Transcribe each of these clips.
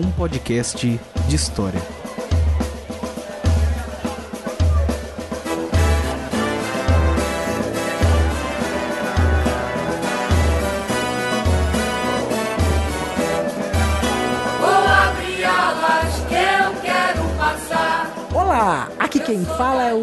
um podcast de história.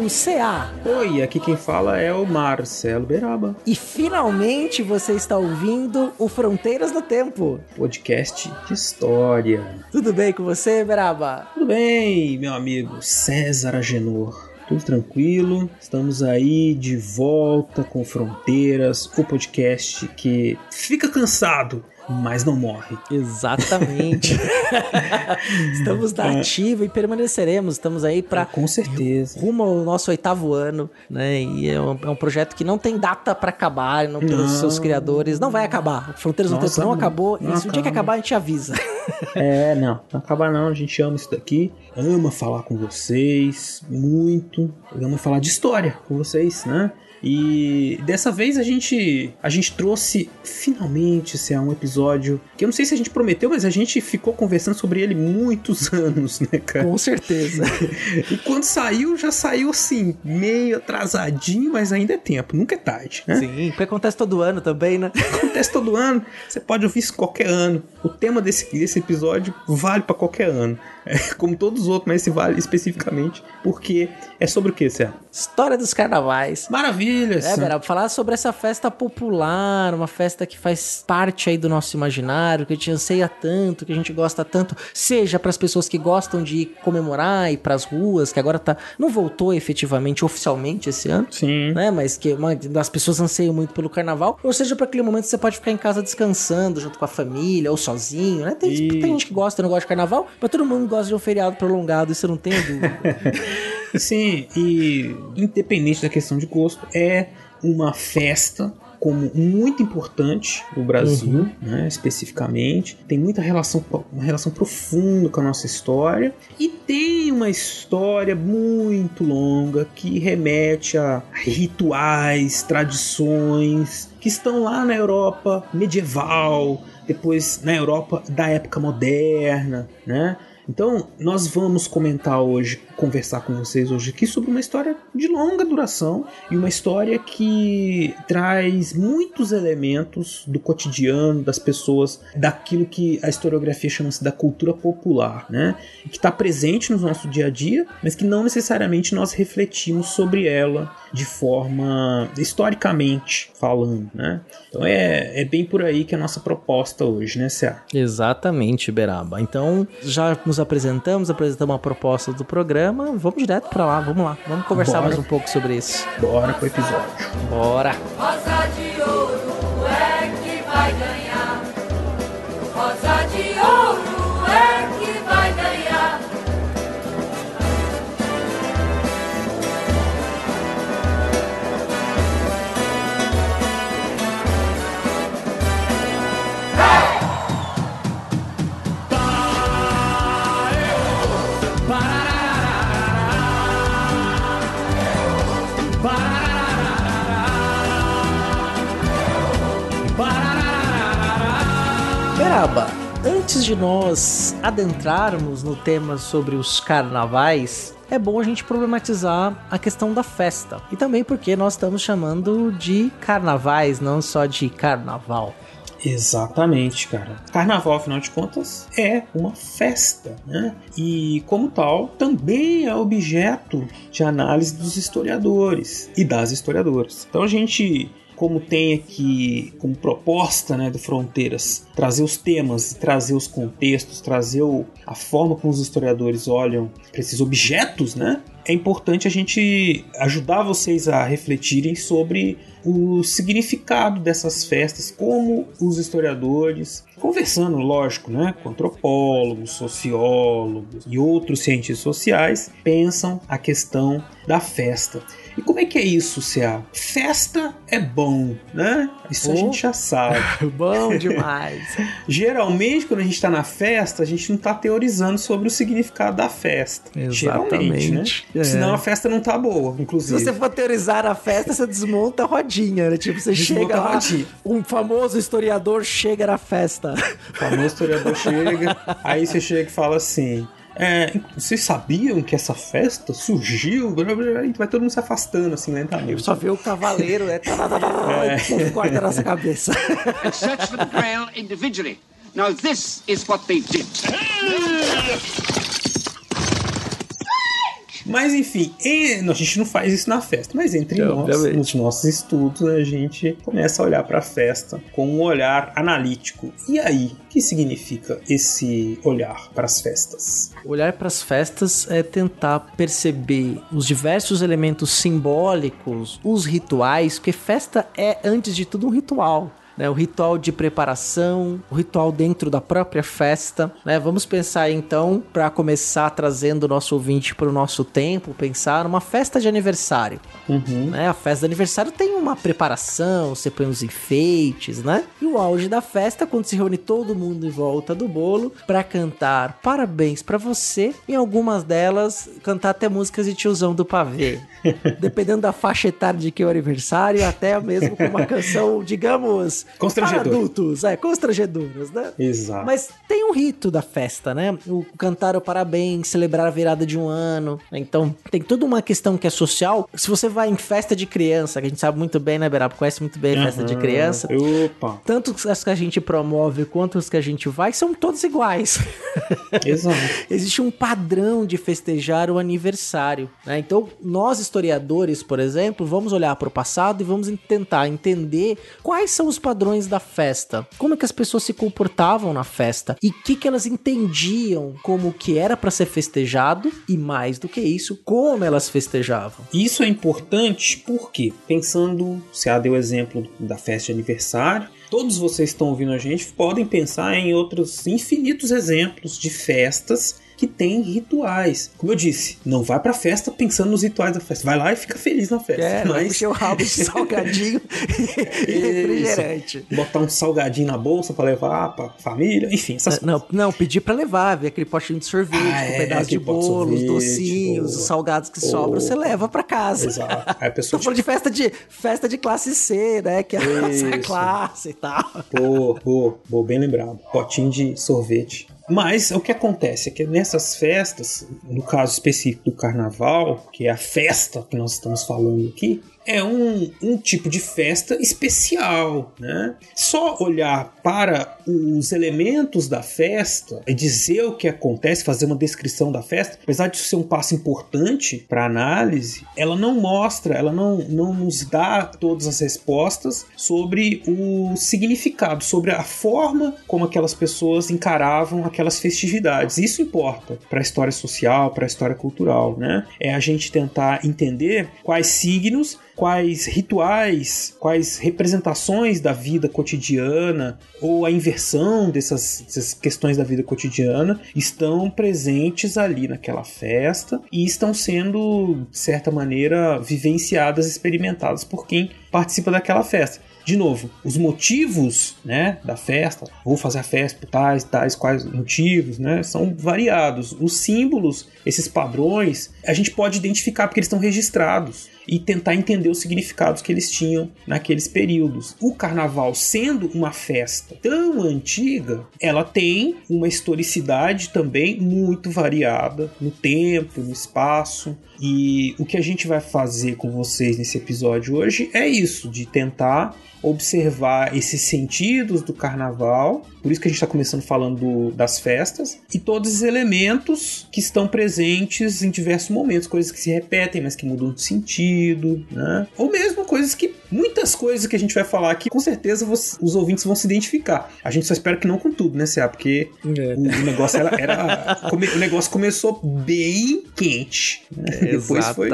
CA. Oi, aqui quem fala é o Marcelo Beraba, E finalmente você está ouvindo o Fronteiras do Tempo. podcast de história. Tudo bem com você, Beraba? Tudo bem, meu amigo César Agenor? Tudo tranquilo? Estamos aí de volta com Fronteiras, o podcast que fica cansado, mas não morre. Exatamente. Estamos na ativa e permaneceremos. Estamos aí para Com certeza. rumo ao nosso oitavo ano, né? E é um, é um projeto que não tem data para acabar, não pelos Não. seus criadores. Não vai acabar. Fronteiras do Tempo não não. acabou. Não e se o dia que acaba. acabar, a gente avisa. É, não, não acaba não, a gente ama isso daqui, ama falar com vocês, muito, ama falar de história com vocês, né? E dessa vez a gente a gente trouxe finalmente esse é um episódio que eu não sei se a gente prometeu, mas a gente ficou conversando sobre ele muitos anos, né, cara? Com certeza. E quando saiu, já saiu assim, meio atrasadinho, mas ainda é tempo, nunca é tarde, né? Sim, porque acontece todo ano também, né? Acontece todo ano, você pode ouvir isso qualquer ano. O tema desse, desse episódio vale pra qualquer ano. Como todos os outros, mas esse vale especificamente porque é sobre o que, Cé? História dos carnavais. Maravilha! É. Beraba, falar sobre essa festa popular, uma festa que faz parte aí do nosso imaginário, que a gente anseia tanto, que a gente gosta tanto, seja para as pessoas que gostam de comemorar e para as ruas, que agora tá não voltou efetivamente oficialmente esse ano. Sim. Né, mas que uma das pessoas anseiam muito pelo carnaval, ou seja, para aquele momento que você pode ficar em casa descansando junto com a família ou sozinho, né? Tem, E- tem gente que gosta e não gosta de carnaval, mas todo mundo gosta de um feriado prolongado, isso eu não tenho dúvida. Sim, e independente da questão de gosto, é uma festa como muito importante no Brasil, né, especificamente. Tem muita relação, uma relação profunda com a nossa história e tem uma história muito longa que remete a rituais, tradições que estão lá na Europa medieval, depois na Europa da época moderna, né? Então, nós vamos comentar hoje, conversar com vocês hoje aqui sobre uma história de longa duração e uma história que traz muitos elementos do cotidiano das pessoas, daquilo que a historiografia chama-se da cultura popular, né? Que está presente no nosso dia a dia, mas que não necessariamente nós refletimos sobre ela de forma historicamente falando, né? Então é, é bem por aí que é a nossa proposta hoje, né, Cia? Exatamente, Beraba. Então, já nos apresentamos, apresentamos a proposta do programa. Vamos direto pra lá, vamos lá. Vamos conversar Bora. mais um pouco sobre isso. Bora pro episódio. Bora! Rosa de ouro é que vai ganhar. Beraba, antes de nós adentrarmos no tema sobre os carnavais, é bom a gente problematizar a questão da festa. E também porque nós estamos chamando de carnavais, não só de carnaval. Exatamente, cara. Carnaval, afinal de contas, é uma festa, né? E, como tal, também é objeto de análise dos historiadores e das historiadoras. Então a gente. Como tem aqui como proposta né, do Fronteiras trazer os temas, trazer os contextos, trazer o- a forma como os historiadores olham para esses objetos, né? é importante a gente ajudar vocês a refletirem sobre o significado dessas festas, como os historiadores, conversando, lógico, né, com antropólogos, sociólogos e outros cientistas sociais, pensam a questão da festa. E como é que é isso, Cia? Festa é bom, né? Isso oh. a gente já sabe. bom demais. Geralmente, quando a gente tá na festa, a gente não tá teorizando sobre o significado da festa. Exatamente. Geralmente, né? É. Senão a festa não tá boa, inclusive. Se você for teorizar a festa, você desmonta a rodinha, né? Tipo, você desmonta chega lá, um famoso historiador chega na festa. O famoso historiador chega, aí você chega e fala assim: é, vocês sabiam que essa festa surgiu? E vai todo mundo se afastando assim lentamente. Só vê o cavaleiro, né? é. corta nossa cabeça. Search for the grail individually. Now this is what they did. Mas enfim, a gente não faz isso na festa, mas entre nós, obviamente. nos nossos estudos, a gente começa a olhar para a festa com um olhar analítico. E aí, o que significa esse olhar para as festas? Olhar para as festas é tentar perceber os diversos elementos simbólicos, os rituais, porque festa é, antes de tudo, um ritual né? O ritual de preparação, o ritual dentro da própria festa, né? Vamos pensar então, para começar trazendo o nosso ouvinte para o nosso tempo, pensar numa festa de aniversário. Uhum. Né? A festa de aniversário tem uma preparação, você põe os enfeites, né? E o auge da festa, quando se reúne todo mundo em volta do bolo para cantar parabéns para você, em algumas delas cantar até músicas de tiozão do pavê. Dependendo da faixa etária de que é o aniversário, até mesmo com uma canção, digamos, Constrangedor. Para adultos, é, constrangedoras, né? Exato. Mas tem um rito da festa, né? O cantar o parabéns, celebrar a virada de um ano. Então, tem toda uma questão que é social. Se você vai em festa de criança, que a gente sabe muito bem, né, Beraba? Conhece muito bem a festa de criança. Opa. Tanto as que a gente promove quanto as que a gente vai, são todos iguais. Exato. Existe um padrão de festejar o aniversário, né? Então, nós historiadores, por exemplo, vamos olhar para o passado e vamos tentar entender quais são os padrões da festa. Como é que as pessoas se comportavam na festa e o que, que elas entendiam como que era para ser festejado e mais do que isso, como elas festejavam. Isso é importante porque, pensando, se a deu o exemplo da festa de aniversário, todos vocês que estão ouvindo a gente podem pensar em outros infinitos exemplos de festas que tem rituais. Como eu disse, não vai pra festa pensando nos rituais da festa. Vai lá e fica feliz na festa. É, mas... encher o rabo de salgadinho e refrigerante. Botar um salgadinho na bolsa pra levar pra família, enfim, essas não, coisas. Não, pedir pra levar, ver aquele potinho de sorvete, ah, com um é, pedaço de bolo, os docinhos, boa. os salgados que sobram, você leva pra casa. Exato. Aí a pessoa... Tô falando de festa de, festa de classe C, né? Que é a nossa classe e tal. Pô, pô, pô, bem lembrado. Potinho de sorvete. Mas o que acontece é que nessas festas, no caso específico do carnaval, que é a festa que nós estamos falando aqui, é um, um tipo de festa especial, né? Só olhar para os elementos da festa e dizer o que acontece, fazer uma descrição da festa, apesar de ser um passo importante para análise, ela não mostra, ela não, não nos dá todas as respostas sobre o significado, sobre a forma como aquelas pessoas encaravam aquelas festividades. Isso importa para a história social, para a história cultural, né? É a gente tentar entender quais signos quais rituais, quais representações da vida cotidiana ou a inversão dessas, dessas, questões da vida cotidiana estão presentes ali naquela festa e estão sendo, de certa maneira, vivenciadas, experimentadas por quem participa daquela festa de novo, os motivos, né, da festa, vou fazer a festa por tais, tais, quais motivos, né, são variados. Os símbolos, esses padrões, a gente pode identificar porque eles estão registrados e tentar entender os significados que eles tinham naqueles períodos. O carnaval, sendo uma festa tão antiga, ela tem uma historicidade também muito variada no tempo, no espaço. E o que a gente vai fazer com vocês nesse episódio hoje é isso, de tentar observar esses sentidos do carnaval, por isso que a gente está começando falando do, das festas, e todos os elementos que estão presentes em diversos momentos, coisas que se repetem, mas que mudam de sentido, né? Ou mesmo coisas que muitas coisas que a gente vai falar aqui, com certeza você- os ouvintes vão se identificar. A gente só espera que não com tudo, né, Cia? Porque É. o, o negócio era. era- come- o negócio começou bem quente. né? Depois foi.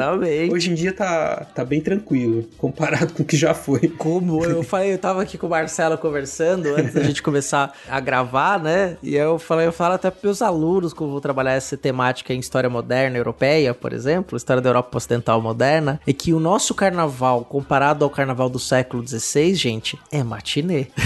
Hoje em dia tá, tá bem tranquilo, comparado com o que já foi. Como eu falei, eu tava aqui com o Marcelo conversando antes da gente começar a gravar, né? E eu falei, eu falo até pros meus alunos como eu vou trabalhar essa temática em história moderna europeia, por exemplo, história da Europa ocidental moderna, é que o nosso carnaval, comparado ao carnaval do século XVI, gente, é matinê.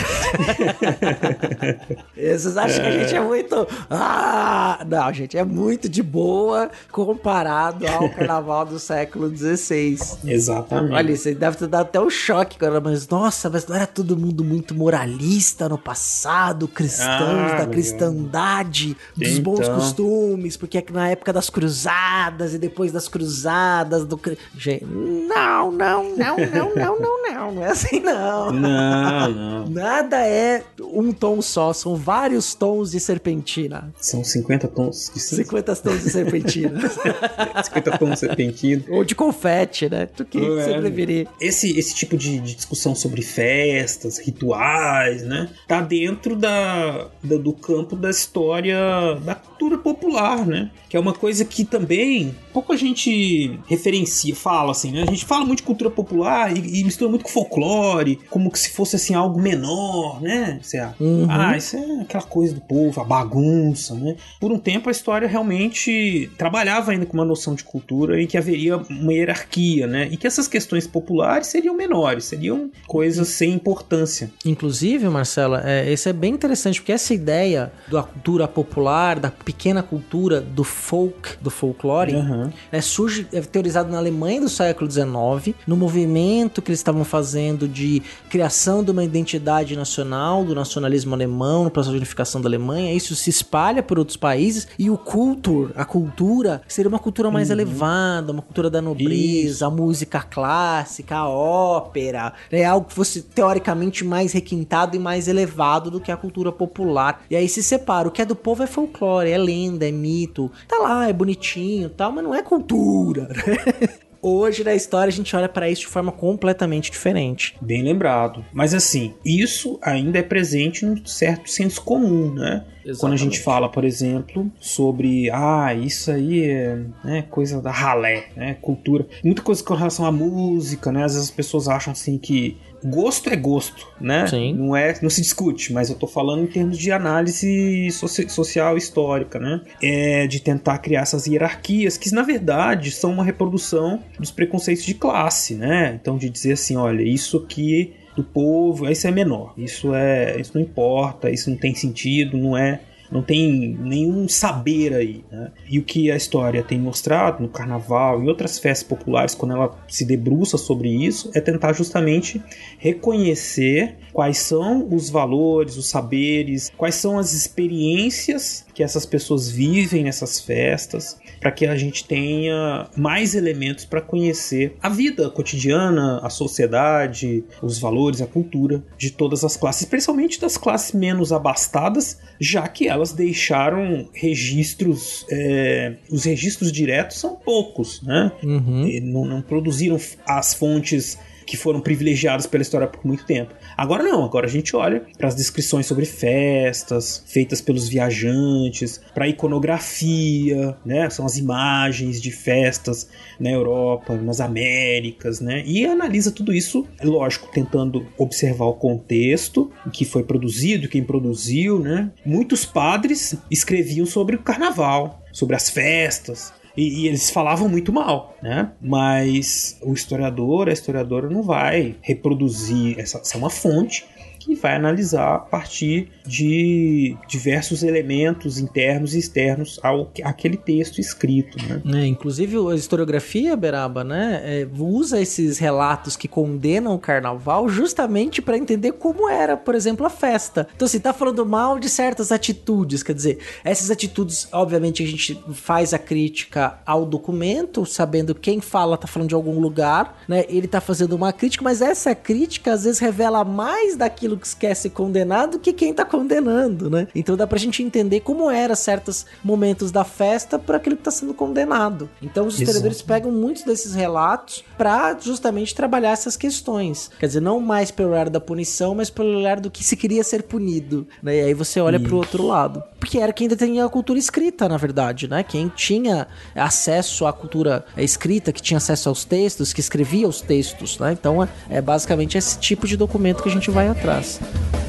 Vocês acham que a gente é muito. Ah! Não, gente, é muito de boa comparado ao carnaval do século XVI. Exatamente. Olha, você deve ter dado até um choque agora, mas nossa, mas não era todo mundo muito moralista no passado, cristãos Ah, da cristandade, dos bons Então. costumes, porque é que na época das cruzadas e depois das cruzadas do. Gente, não, não, não, não, não, não, não, não é assim não. Não, não. Nada é um tom só, são vários tons de serpentina. São 50 tons de 50 tons de serpentina. 50 tons serpentino. Ou de confete, né? Tu que É. você preferir. Esse, esse tipo de, de discussão sobre festas, rituais, né? Tá dentro da, da- do campo da história da cultura popular, né? Que é uma coisa que também pouco a gente referencia, fala assim, né? A gente fala muito de cultura popular e, e mistura muito com folclore, como que se fosse assim algo menor, né? Você, Uhum. Ah, isso é aquela coisa do povo, a bagunça, né? Por um tempo a história realmente trabalhava ainda com uma noção de cultura e que haveria uma hierarquia, né? E que essas questões populares seriam menores, seriam coisas sem importância. Inclusive, Marcela, é, esse é bem interessante, porque essa ideia da cultura popular, da pequena cultura, do folk, do folclore, Aham. né, surge, é teorizado na Alemanha do século XIX, no movimento que eles estavam fazendo de criação de uma identidade nacional, do nacionalismo alemão, no processo de unificação da Alemanha, isso se espalha por outros países, e o culture, a cultura, seria uma cultura mais elevada, uma cultura da nobreza, a música clássica, a ópera, né, algo que fosse teoricamente mais requintado e mais elevado do que a cultura popular. E aí se separa, o que é do povo é folclore, é lenda, é mito, tá lá, é bonitinho, tal, mas não é cultura. né? Hoje na história a gente olha pra isso de forma completamente diferente. Bem lembrado. Mas assim, isso ainda é presente num certo senso comum, né? Quando a gente Exatamente. fala, por exemplo, sobre ah, isso aí é né, coisa da ralé, né? Cultura. Muita coisa com relação à música, né? Às vezes as pessoas acham assim que gosto é gosto, né? Sim. Não é, não se discute, mas eu tô falando em termos de análise soci- social histórica, né? É de tentar criar essas hierarquias que na verdade são uma reprodução dos preconceitos de classe, né? Então de dizer assim, olha, isso aqui do povo, isso é menor, isso é, isso não importa, isso não tem sentido, não é não tem nenhum saber aí. Né? E o que a história tem mostrado no carnaval e outras festas populares, quando ela se debruça sobre isso, é tentar justamente reconhecer quais são os valores, os saberes, quais são as experiências que essas pessoas vivem nessas festas, para que a gente tenha mais elementos para conhecer a vida cotidiana, a sociedade, os valores, a cultura de todas as classes, especialmente das classes menos abastadas, já que elas deixaram registros, é, os registros diretos são poucos, né? Uhum. Não, não produziram as fontes que foram privilegiadas pela história por muito tempo. Agora não, agora a gente olha para as descrições sobre festas feitas pelos viajantes, para a iconografia, né? São as imagens de festas na Europa, nas Américas, né? E analisa tudo isso, é lógico, tentando observar o contexto que foi produzido, quem produziu, né? Muitos padres escreviam sobre o carnaval, sobre as festas, e, e eles falavam muito mal, né? Mas o historiador, a historiadora não vai reproduzir essa, essa é uma fonte que vai analisar a partir de diversos elementos internos e externos ao aquele texto escrito, né? É, inclusive a historiografia, Beraba, né, é, usa esses relatos que condenam o carnaval justamente para entender como era, por exemplo, a festa. Então, assim, tá falando mal de certas atitudes, quer dizer, essas atitudes, obviamente, a gente faz a crítica ao documento, sabendo quem fala tá falando de algum lugar, né, ele tá fazendo uma crítica, mas essa crítica às vezes revela mais daquilo condenado quer condenado que quem tá condenando, né? Então dá pra gente entender como era certos momentos da festa para aquele que tá sendo condenado. Então os historiadores Exato. pegam muitos desses relatos pra justamente trabalhar essas questões. Quer dizer, não mais pelo olhar da punição, mas pelo olhar do que se queria ser punido. Né? E aí você olha pro outro lado. Porque era quem tinha a cultura escrita, na verdade, né? Quem tinha acesso à cultura escrita, que tinha acesso aos textos, que escrevia os textos, né? Então é, é basicamente esse tipo de documento que a gente vai atrás.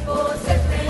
Você tem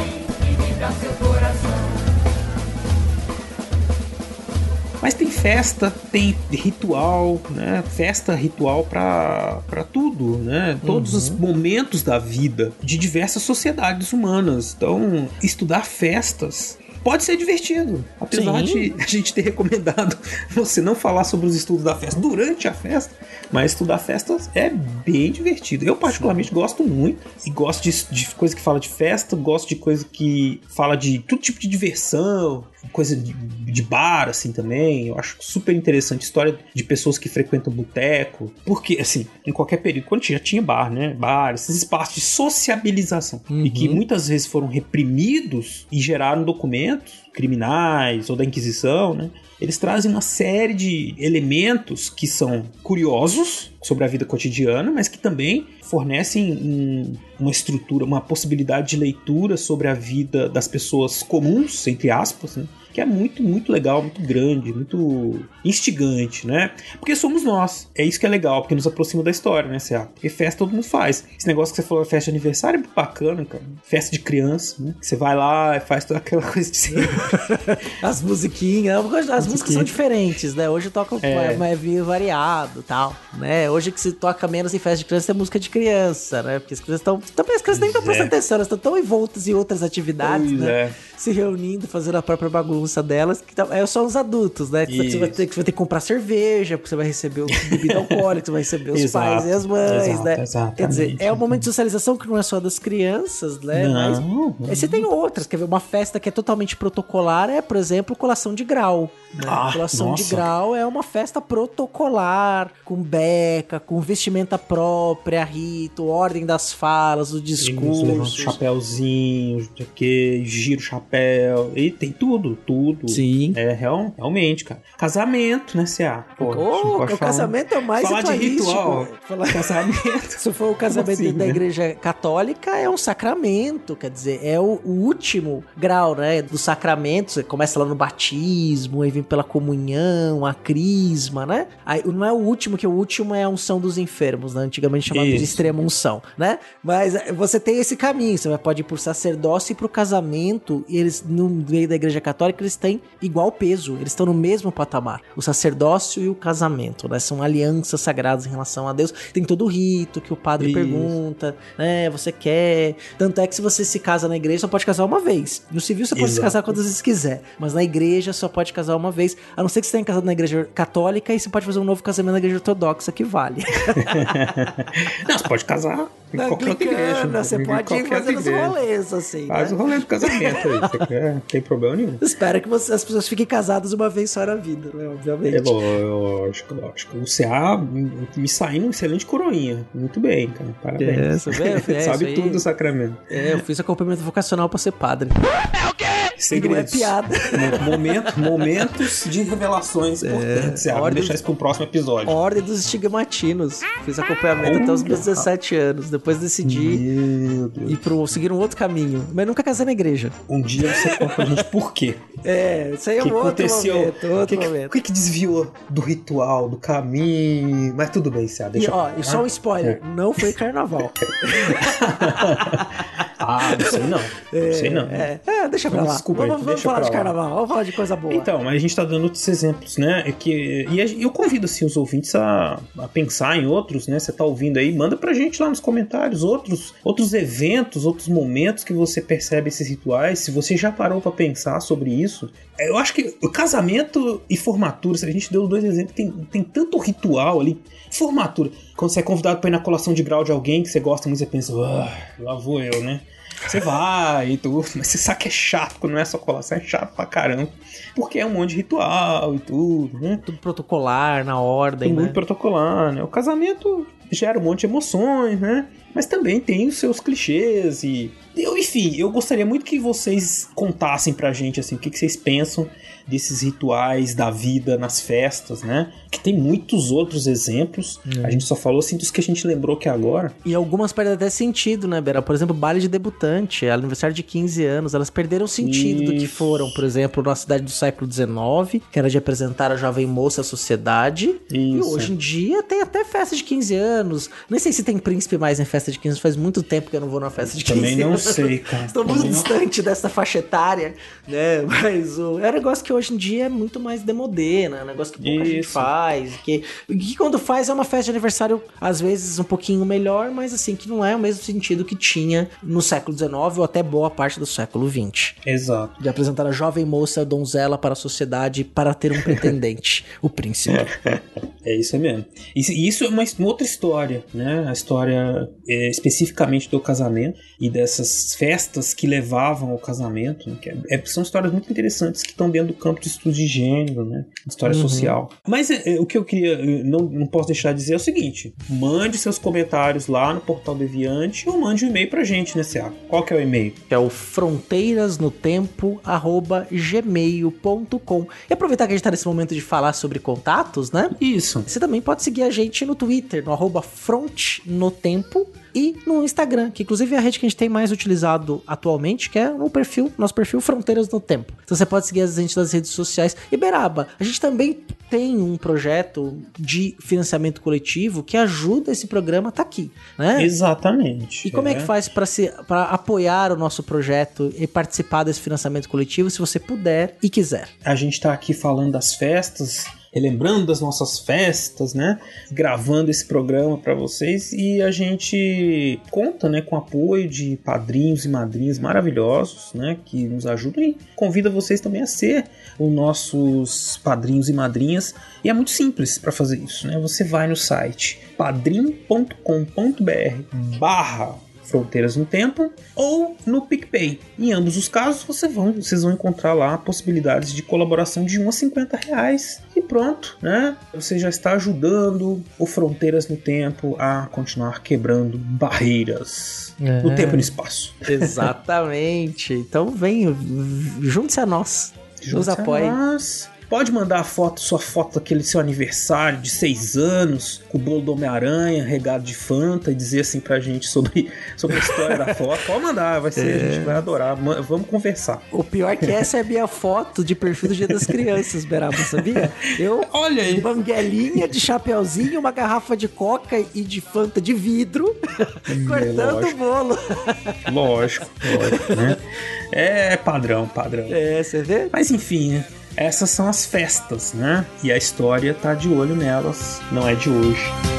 Mas tem festa, tem ritual, né? Festa ritual pra, pra tudo, né? Todos os momentos da vida de diversas sociedades humanas. Então, estudar festas pode ser divertido. Apesar Sim. de a gente ter recomendado você não falar sobre os estudos da festa durante a festa, mas estudar festas é bem divertido. Eu, particularmente, gosto muito. E gosto de, de coisa que fala de festa, gosto de coisa que fala de todo tipo de diversão, coisa de, de bar, assim, também. Eu acho super interessante. História de pessoas que frequentam boteco. Porque, assim, em qualquer período, quando já tinha bar, né? Bar, esses espaços de sociabilização. E que muitas vezes foram reprimidos e geraram documentos criminais ou da Inquisição, né? Eles trazem uma série de elementos que são curiosos sobre a vida cotidiana, mas que também fornecem um- uma estrutura, uma possibilidade de leitura sobre a vida das pessoas comuns, entre aspas, né? Que é muito, muito legal, muito grande, muito instigante, né? Porque somos nós. É isso que é legal, porque nos aproxima da história, né, Cé? Porque festa todo mundo faz. Esse negócio que você falou, festa de aniversário, é bacana, cara. Festa de criança, né? Você vai lá e faz toda aquela coisa de sempre. As musiquinhas, as músicas são diferentes, né? Hoje toca É. mais vinho variado tal, né? Hoje que se toca menos em festa de criança é música de criança, né? Porque as crianças estão. Também as crianças nem estão é. prestando atenção, elas estão tão envoltas em outras atividades, Pois né? é. Se reunindo, fazendo a própria bagunça delas, que tá- é só os adultos, né? Que você vai, ter, que você vai ter que comprar cerveja, porque você vai receber o bebida alcoólica, você vai receber os Exato, pais e as mães, exato, né? exatamente. Quer dizer, é um momento de socialização que não é só das crianças, né? Não, Mas não. Você tem outras, quer ver? Uma festa que é totalmente protocolar é, por exemplo, colação de grau. né? Ah, colação de nossa. grau é uma festa protocolar, com beca, com vestimenta própria, rito, ordem das falas, o Isso, levanta o discurso. chapéuzinho, sei o que, chapéu. E tem tudo, tudo. Sim. É, real, realmente, cara. Casamento, né, C.A.? Pô, Oh, o casamento é mais Falar de ritual. Falar- Casamento. Se for o casamento assim, da né? igreja católica, é um sacramento, quer dizer, é o, último grau, né, do sacramento. Você começa lá no batismo, aí vem pela comunhão, a crisma, né? Aí não é o último, que o último é a unção dos enfermos, né? Antigamente chamado de Isso. extrema unção, né? Mas você tem esse caminho, você pode ir pro sacerdócio e pro casamento, e eles, no meio da igreja católica, eles têm igual peso, eles estão no mesmo patamar. O sacerdócio e o casamento, né? São alianças sagradas em relação a Deus. Tem todo o rito que o padre Isso. pergunta, né? Você quer. Tanto é que se você se casa na igreja, só pode casar uma vez. No civil você pode se Exato. casar quantas vezes quiser, mas na igreja só pode casar uma vez, a não ser que você tenha casado na igreja católica e você pode fazer um novo casamento na igreja ortodoxa que vale. Não, você pode casar em qualquer outra igreja. você em pode ir fazendo os rolês, assim. Faz né? o rolê do casamento aí. Você quer? Não tem problema nenhum. Espero que você- as pessoas fiquem casadas uma vez só na vida, né? Obviamente. É lógico, lógico. O CA me- saindo um excelente coroinha. Muito bem, cara. Parabéns. É? É, Sabe tudo do sacramento. É, eu fiz acompanhamento vocacional pra ser padre. Segredos. Não é piada. Mo- Momento, momentos de revelações importantes. CA. Vamos ordem- deixar isso pro próximo episódio. Ordem dos estigmatinos. Fiz acompanhamento até os meus 17 anos. Depois decidi ir pro, seguir um outro caminho. Mas nunca casei na igreja. Um dia você conta pra gente por quê. É, isso aí é O que um outro aconteceu? momento. O Outro que, que, o que que desviou do ritual, do caminho? Mas tudo bem, Cé. E, Deixa ó, eu- e só um spoiler, não foi carnaval. Ah, não sei não. não sei não. É, é, deixa pra lá. Desculpa vamos vamos falar de carnaval, vamos falar de coisa boa. Então, mas a gente tá dando outros exemplos, né? É que, e eu convido assim, os ouvintes a, a pensar em outros, né? Você tá ouvindo aí, manda pra gente lá nos comentários outros, outros eventos, outros momentos que você percebe esses rituais. Se você já parou pra pensar sobre isso, eu acho que o casamento e formatura, se a gente deu dois exemplos, tem, tem tanto ritual ali. Formatura, quando você é convidado pra ir na colação de grau de alguém que você gosta muito, você pensa, ah, lá vou eu, né? Você vai e tudo, mas você sabe que é chato, não é só colação, é chato pra caramba. Porque é um monte de ritual e tudo, né? Tudo protocolar, na ordem, né? muito protocolar, né? O casamento gera um monte de emoções, né? Mas também tem os seus clichês e. Eu, enfim, eu gostaria muito que vocês contassem pra gente assim, o que, que vocês pensam desses rituais da vida nas festas, né? Que tem muitos outros exemplos. É. A gente só falou assim dos que a gente lembrou que agora. E algumas perdem até sentido, né, Bera? Por exemplo, baile de debutante, aniversário de 15 anos, elas perderam sentido do que Isso. foram, por exemplo, na cidade do século XIX, que era de apresentar a jovem moça à sociedade. E Isso. hoje em dia tem até festa de 15 anos. Nem sei se tem príncipe mais em festa de 15 anos, faz muito tempo que eu não vou numa festa de 15 Também não anos. sei, cara. Estou muito Também não- distante dessa faixa etária, né? Mas o, é um negócio que hoje em dia é muito mais demodê, né? Um negócio que pouca gente Isso. faz. Que, que quando faz é uma festa de aniversário, às vezes um pouquinho melhor, mas assim, que não é o mesmo sentido que tinha no século XIX ou até boa parte do século XX. Exato. De apresentar a jovem moça donzela para a sociedade para ter um pretendente, o príncipe. É isso mesmo. Isso, e isso é uma, uma outra história, né? A história é, especificamente do casamento e dessas festas que levavam ao casamento. né? Que é- é- são histórias muito interessantes que estão dentro do campo de estudos de gênero, né? História Uhum. social. Mas é, é, o que eu queria, não, não posso deixar de dizer é o seguinte: mande seus comentários lá no Portal Deviante ou mande um e-mail pra gente, né, Seaco? Qual que é o e-mail? é o fronteirasnotempo@gmail.com. E aproveitar que a gente tá nesse momento de falar sobre contatos, né? Isso. Você também pode seguir a gente no Twitter, no arroba frontnotempo e no Instagram, que inclusive é a rede que a gente tem mais utilizado atualmente, que é o perfil, nosso perfil Fronteiras no Tempo. Então você pode seguir a gente nas redes sociais. E Beraba, a gente também tem um projeto de financiamento coletivo que ajuda esse programa a estar aqui, né? Exatamente. E como é, que faz para se para apoiar o nosso projeto e participar desse financiamento coletivo, se você puder e quiser? A gente tá aqui falando das festas, relembrando das nossas festas, né? Gravando esse programa para vocês e a gente conta, né, com o apoio de padrinhos e madrinhas maravilhosos, né, que nos ajudam e convida vocês também a ser os nossos padrinhos e madrinhas. E é muito simples para fazer isso, né? Você vai no site padrim.com.br/barra Fronteiras no Tempo ou no PicPay. Em ambos os casos, você vão, vocês vão encontrar lá possibilidades de colaboração de 1 a 50 reais e pronto, né? Você já está ajudando o Fronteiras no Tempo a continuar quebrando barreiras no É. tempo e no espaço. Exatamente. Então vem, junte-se a nós. Nos Junte-se a apoie. nós. Pode mandar a foto, sua foto daquele seu aniversário de seis anos, com o bolo do Homem-Aranha, regado de Fanta, e dizer assim pra gente sobre, sobre a história da foto. Pode mandar, vai ser, a É. gente vai adorar. Vamos conversar. O pior é que essa é a minha foto de perfil do Dia das Crianças, Beraba, sabia? Eu, Olha aí. banguelinha de chapeuzinho, uma garrafa de coca e de Fanta de vidro, cortando o bolo. Lógico, lógico, né? É padrão, padrão. É, você vê? Mas enfim, né? Essas são as festas, né? E a história tá de olho nelas, não é de hoje.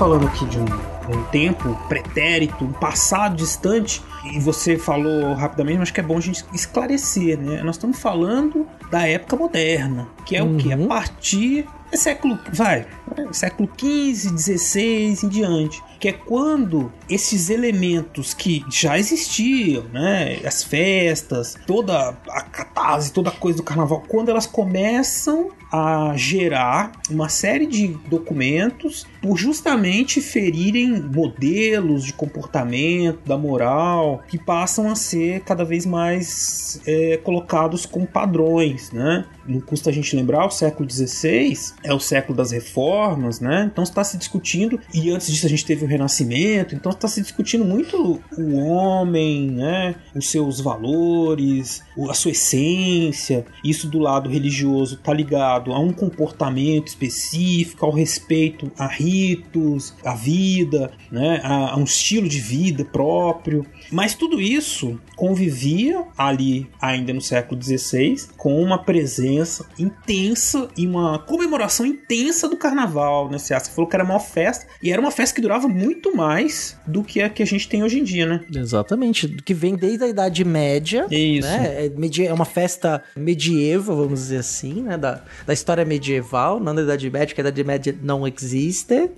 Falando aqui de um, um tempo pretérito, um passado distante, e você falou rapidamente, mas acho que é bom a gente esclarecer, né? Nós estamos falando da época moderna, que é o que? A partir é século, vai, é século XV, XVI em diante, que é quando esses elementos que já existiam, né, as festas, toda a catarse, toda a coisa do carnaval, quando elas começam a gerar uma série de documentos por justamente ferirem modelos de comportamento, da moral, que passam a ser cada vez mais é, colocados como padrões, né? Não custa a gente lembrar, o século XVI é o século das reformas, né? Então está se discutindo, e antes disso a gente teve o Renascimento, então está se discutindo muito o homem, né? Os seus valores, a sua essência. Isso do lado religioso está ligado a um comportamento específico, ao respeito a ritos, à vida, né? a, a um estilo de vida próprio. Mas tudo isso convivia ali, ainda no século XVI, com uma presença intensa e uma comemoração intensa do carnaval, né? Você falou que era uma festa, e era uma festa que durava muito mais do que a que a gente tem hoje em dia, né? Exatamente, que vem desde a Idade Média. Isso. Né? É, é uma festa medieval, vamos dizer assim, né? Da, da história medieval, não da Idade Média, que a Idade Média não existe.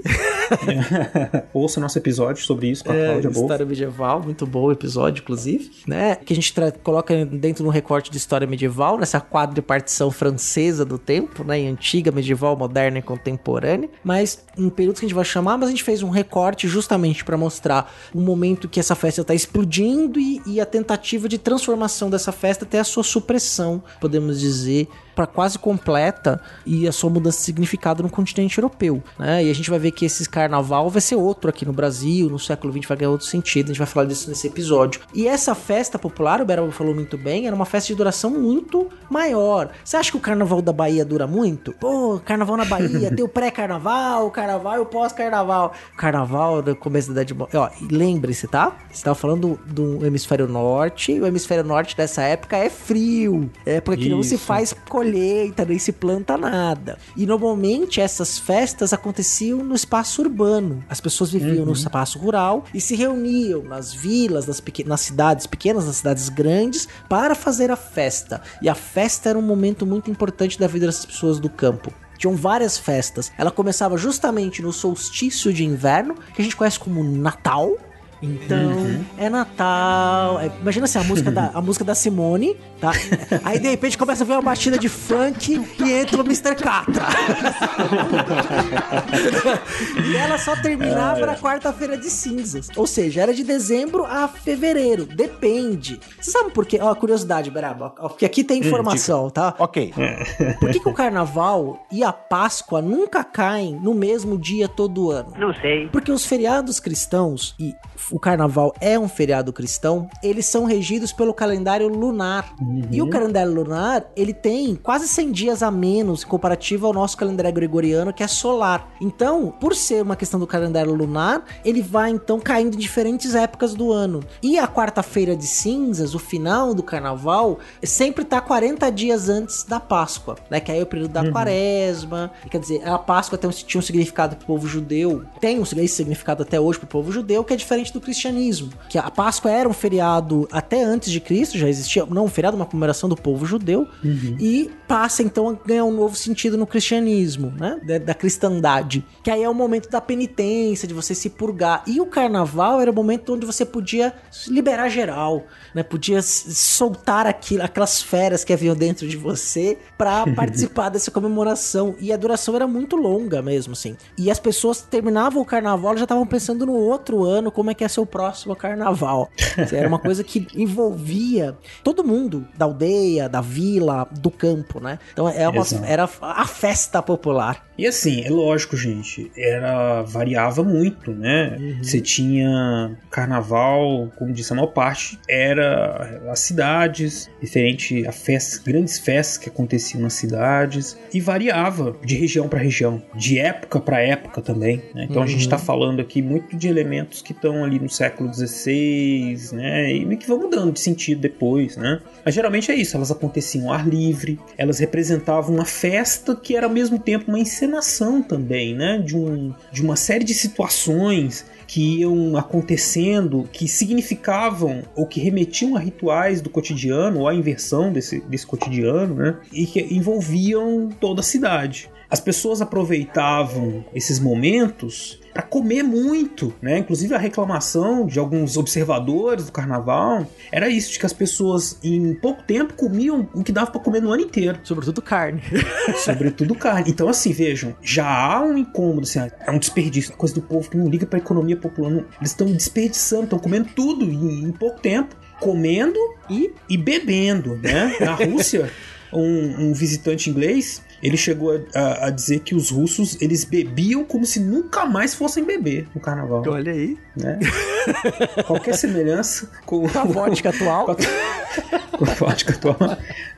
Ouça nosso episódio sobre isso com a É, Cláudia Bolf. história medieval, muito bom episódio, inclusive, né? Que a gente coloca dentro de um recorte de história medieval, nessa quadripartição francesa do tempo, né? Antiga, medieval, moderna e contemporânea. Mas em períodos que a gente vai chamar, mas a gente fez um recorte justamente para mostrar o momento que essa festa está explodindo e, e a tentativa de transformação dessa festa até a sua supressão, podemos dizer, para quase completa e a sua mudança de significado no continente europeu, né? E a gente vai ver que esse carnaval vai ser outro aqui no Brasil, no século XX vai ganhar outro sentido, a gente vai falar disso nesse episódio. E essa festa popular, o Beraba falou muito bem, era uma festa de duração muito maior. Você acha que o carnaval da Bahia dura muito? Pô, carnaval na Bahia, tem o pré-carnaval, o carnaval e o pós-carnaval. Carnaval no começo da Idade. Ó, lembre-se, tá? Você tava falando do hemisfério norte, e o hemisfério norte dessa época é frio. É época que não se faz colheita, nem se planta nada. E normalmente essas festas aconteciam no espaço urbano. As pessoas viviam no espaço rural e se reuniam nas vilas, nas, pequen- nas cidades pequenas, nas cidades grandes, para fazer a festa. E a festa era um momento muito importante da vida dessas pessoas do campo. Tinham várias festas. Ela começava justamente no solstício de inverno, que a gente conhece como Natal. Então, é Natal. É- imagina assim, a música, da, a música da Simone, tá? Aí de repente começa a ver uma batida de funk e entra o Mr. Catra. e ela só terminava na quarta-feira de cinzas. Ou seja, era de dezembro a fevereiro. Depende. Você sabe por quê? Ó, curiosidade, Beraba. ó, Porque aqui tem informação, tá? Ok. Por que, que o carnaval e a Páscoa nunca caem no mesmo dia todo ano? Não sei. Porque os feriados cristãos, e o carnaval é um feriado cristão, eles são regidos pelo calendário lunar. E o calendário lunar, ele tem quase 100 dias a menos em comparativo ao nosso calendário gregoriano, que é solar. Então, por ser uma questão do calendário lunar, ele vai então caindo em diferentes épocas do ano. E a quarta-feira de cinzas, o final do carnaval, sempre tá 40 dias antes da Páscoa, né? Que aí é o período da quaresma. E, Quer dizer, a Páscoa tem um, tinha um significado pro povo judeu, tem um significado até hoje pro povo judeu, que é diferente do cristianismo. Que a Páscoa era um feriado até antes de Cristo, já existia, não um feriado, uma comemoração do povo judeu, e passa então a ganhar um novo sentido no cristianismo, né? Da, da cristandade. Que aí é o momento da penitência, de você se purgar. E o carnaval era o momento onde você podia liberar geral, né? Podia soltar aquilo, aquelas feras que haviam dentro de você pra participar dessa comemoração. E a duração era muito longa mesmo, assim. E as pessoas terminavam o carnaval e já estavam pensando no outro ano, como é que ia ser o próximo carnaval. Era uma coisa que envolvia todo mundo da aldeia, da vila, do campo, né? Então é uma, era a festa popular. E assim, é lógico, gente, era variava muito, né? Você tinha carnaval, como disse, a maior parte era as cidades, diferente a festas, grandes festas que aconteciam nas cidades e variava de região para região, de época para época também. né? Então a gente está falando aqui muito de elementos que estão ali no século XVI, né? E que vão mudando de sentido depois, né? Mas geralmente é isso, elas aconteciam ao ar livre, elas representavam uma festa que era ao mesmo tempo uma encenação também, né? De, um, de uma série de situações que iam acontecendo, que significavam ou que remetiam a rituais do cotidiano, ou a inversão desse, desse cotidiano, né? E que envolviam toda a cidade. As pessoas aproveitavam esses momentos para comer muito, né? Inclusive a reclamação de alguns observadores do carnaval era isso, de que as pessoas em pouco tempo comiam o que dava para comer no ano inteiro. Sobretudo carne. Sobretudo carne. Então, assim, vejam, já há um incômodo, assim, é um desperdício, coisa do povo que não liga pra economia popular. não- eles estão desperdiçando, estão comendo tudo em, em pouco tempo, comendo E e bebendo, né? Na Rússia, um, um visitante inglês, ele chegou a, a- a dizer que os russos, eles bebiam como se nunca mais fossem beber no carnaval, olha aí. né? Qualquer semelhança com, A vodka atual. com a- com a vodka atual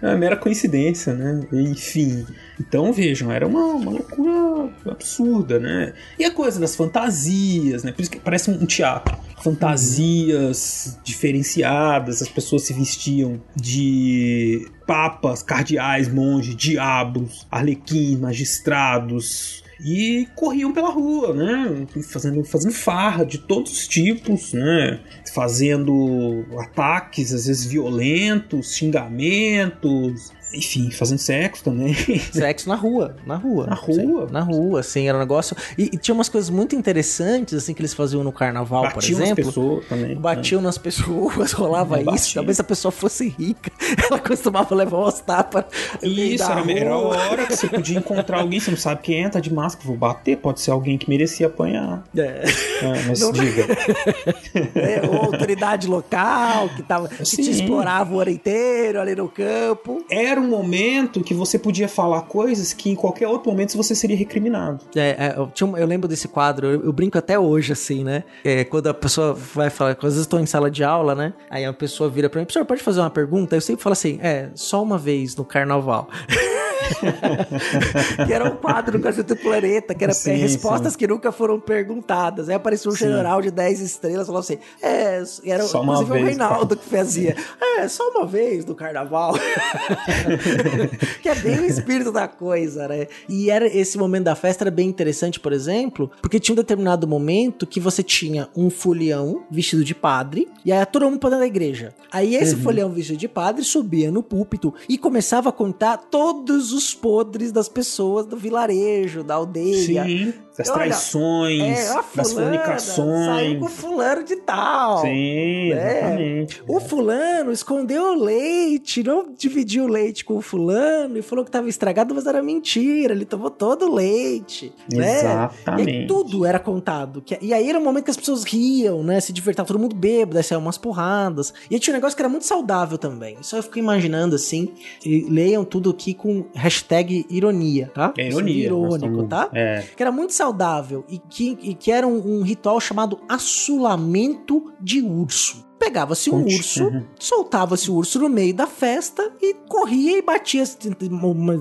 é uma mera coincidência, né? Enfim. Então vejam, era uma, uma loucura absurda, né? E a coisa das fantasias, né? Por isso que parece um teatro. Fantasias diferenciadas, as pessoas se vestiam de papas, cardeais, monges, diabos, arlequins, magistrados. e corriam pela rua, né? Fazendo, fazendo farra de todos os tipos, né? Fazendo ataques, às vezes violentos, xingamentos, enfim, fazendo sexo também. Sexo na rua, na rua. Na rua? Sim, na rua, assim, era um negócio. E, e tinha umas coisas muito interessantes, assim, que eles faziam no carnaval, por Batiam nas exemplo. pessoas também. Batiam nas pessoas, rolava Batia. isso. Talvez a pessoa fosse rica, ela costumava levar umas tapas. Isso, era, era a rua. hora que você podia encontrar alguém, você não sabe quem é, tá de máscara, vou bater, pode ser alguém que merecia apanhar. É. É, mas Não- diga. É, ou autoridade local que, tava, que Sim. te explorava o ano inteiro ali no campo. Era um momento que você podia falar coisas que em qualquer outro momento você seria recriminado. É, é, eu, um- eu lembro desse quadro, eu, eu brinco até hoje, assim, né? É, quando a pessoa vai falar, às vezes eu tô em sala de aula, né? Aí a pessoa vira pra mim, professor, pode fazer uma pergunta? Eu sempre falo assim, é, só uma vez no carnaval. que era um quadro do Cacete do Planeta, que era Sim, respostas sim. que nunca foram perguntadas. Aí apareceu um Sim. general de 10 estrelas falou assim: É, era Só uma inclusive o Reinaldo que fazia. É, só uma vez no carnaval. que é bem o espírito da coisa, né? E era esse momento da festa era bem interessante, por exemplo, porque tinha um determinado momento que você tinha um folião vestido de padre, e aí todo mundo pra dentro da igreja. Aí esse folião vestido de padre subia no púlpito e começava a contar todos os podres das pessoas do vilarejo, da aldeia. Sim, das Olha, traições, É, das fornicações. Saiu com fulano de tal. Sim, É. exatamente. O fulano escondeu o leite, não dividiu o leite com o fulano e falou que tava estragado, mas era mentira. Ele tomou todo o leite. Né? Exatamente. E aí tudo era contado. E aí era um momento que as pessoas riam, né? Se divertiam, todo mundo bêbado, aí saiam umas porradas. E aí tinha um negócio que era muito saudável também. Só eu fico imaginando assim. E leiam tudo aqui com hashtag ironia, tá? É ironia. nós Irônico, estamos- tá? É. que era muito saudável e que, e que era um, um ritual chamado assulamento de urso. Pegava-se um urso, Uhum. soltava-se o urso no meio da festa e corria e batia.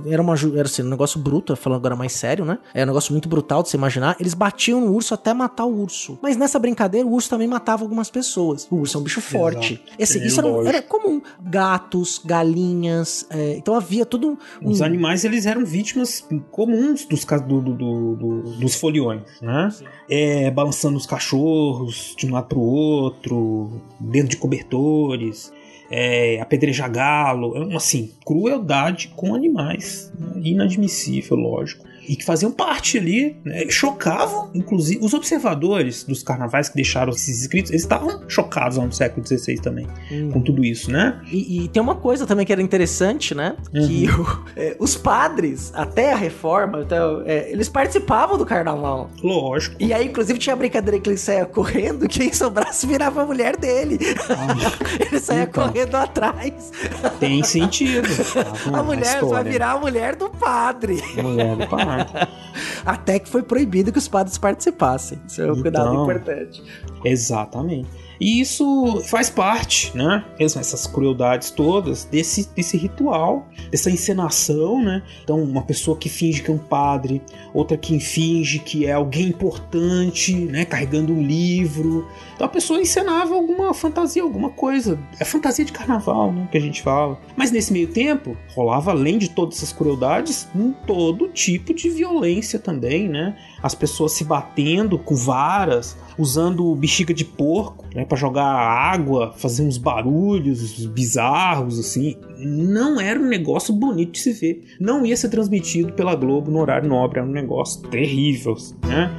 Era, uma, era assim, um negócio bruto, falando agora mais sério, né? Era um negócio muito brutal de se imaginar. Eles batiam no urso até matar o urso. Mas nessa brincadeira, o urso também matava algumas pessoas. O urso é um bicho forte. Esse, isso era, era comum. Gatos, galinhas. é, então havia todo um. Os animais eles eram vítimas comuns dos, do- do- do- dos foliões, né? É, balançando os cachorros de um lado pro outro, dentro de cobertores, é, apedrejar galo, é, assim, crueldade com animais, né? inadmissível, lógico. E que faziam parte ali, né? chocavam, inclusive, os observadores dos carnavais que deixaram esses escritos, eles estavam chocados lá no século XVI também, Hum. com tudo isso, né? E, e tem uma coisa também que era interessante, né? Que o- é, os padres, até a reforma, então, é, eles participavam do carnaval. Lógico. E aí, inclusive, tinha a brincadeira que ele saia correndo, quem sobrasse virava a mulher dele. ele saia Então. correndo atrás. Tem sentido. A mulher vai história. virar a mulher do padre. Mulher do padre. Até que foi proibido que os padres participassem. Isso é um cuidado Então. importante. Exatamente. E isso faz parte, né? Mesmo essas crueldades todas desse, desse ritual, dessa encenação, né? Então, uma pessoa que finge que é um padre, outra que finge que é alguém importante, né? Carregando um livro. Então a pessoa encenava alguma fantasia, alguma coisa. É fantasia de carnaval, né? Que a gente fala. Mas nesse meio tempo, rolava, além de todas essas crueldades, um todo tipo de violência também, né? As pessoas se batendo com varas, usando bexiga de porco, né, para jogar água, fazer uns barulhos bizarros assim. Não era um negócio bonito de se ver. Não ia ser transmitido pela Globo no horário nobre, era um negócio terrível, né?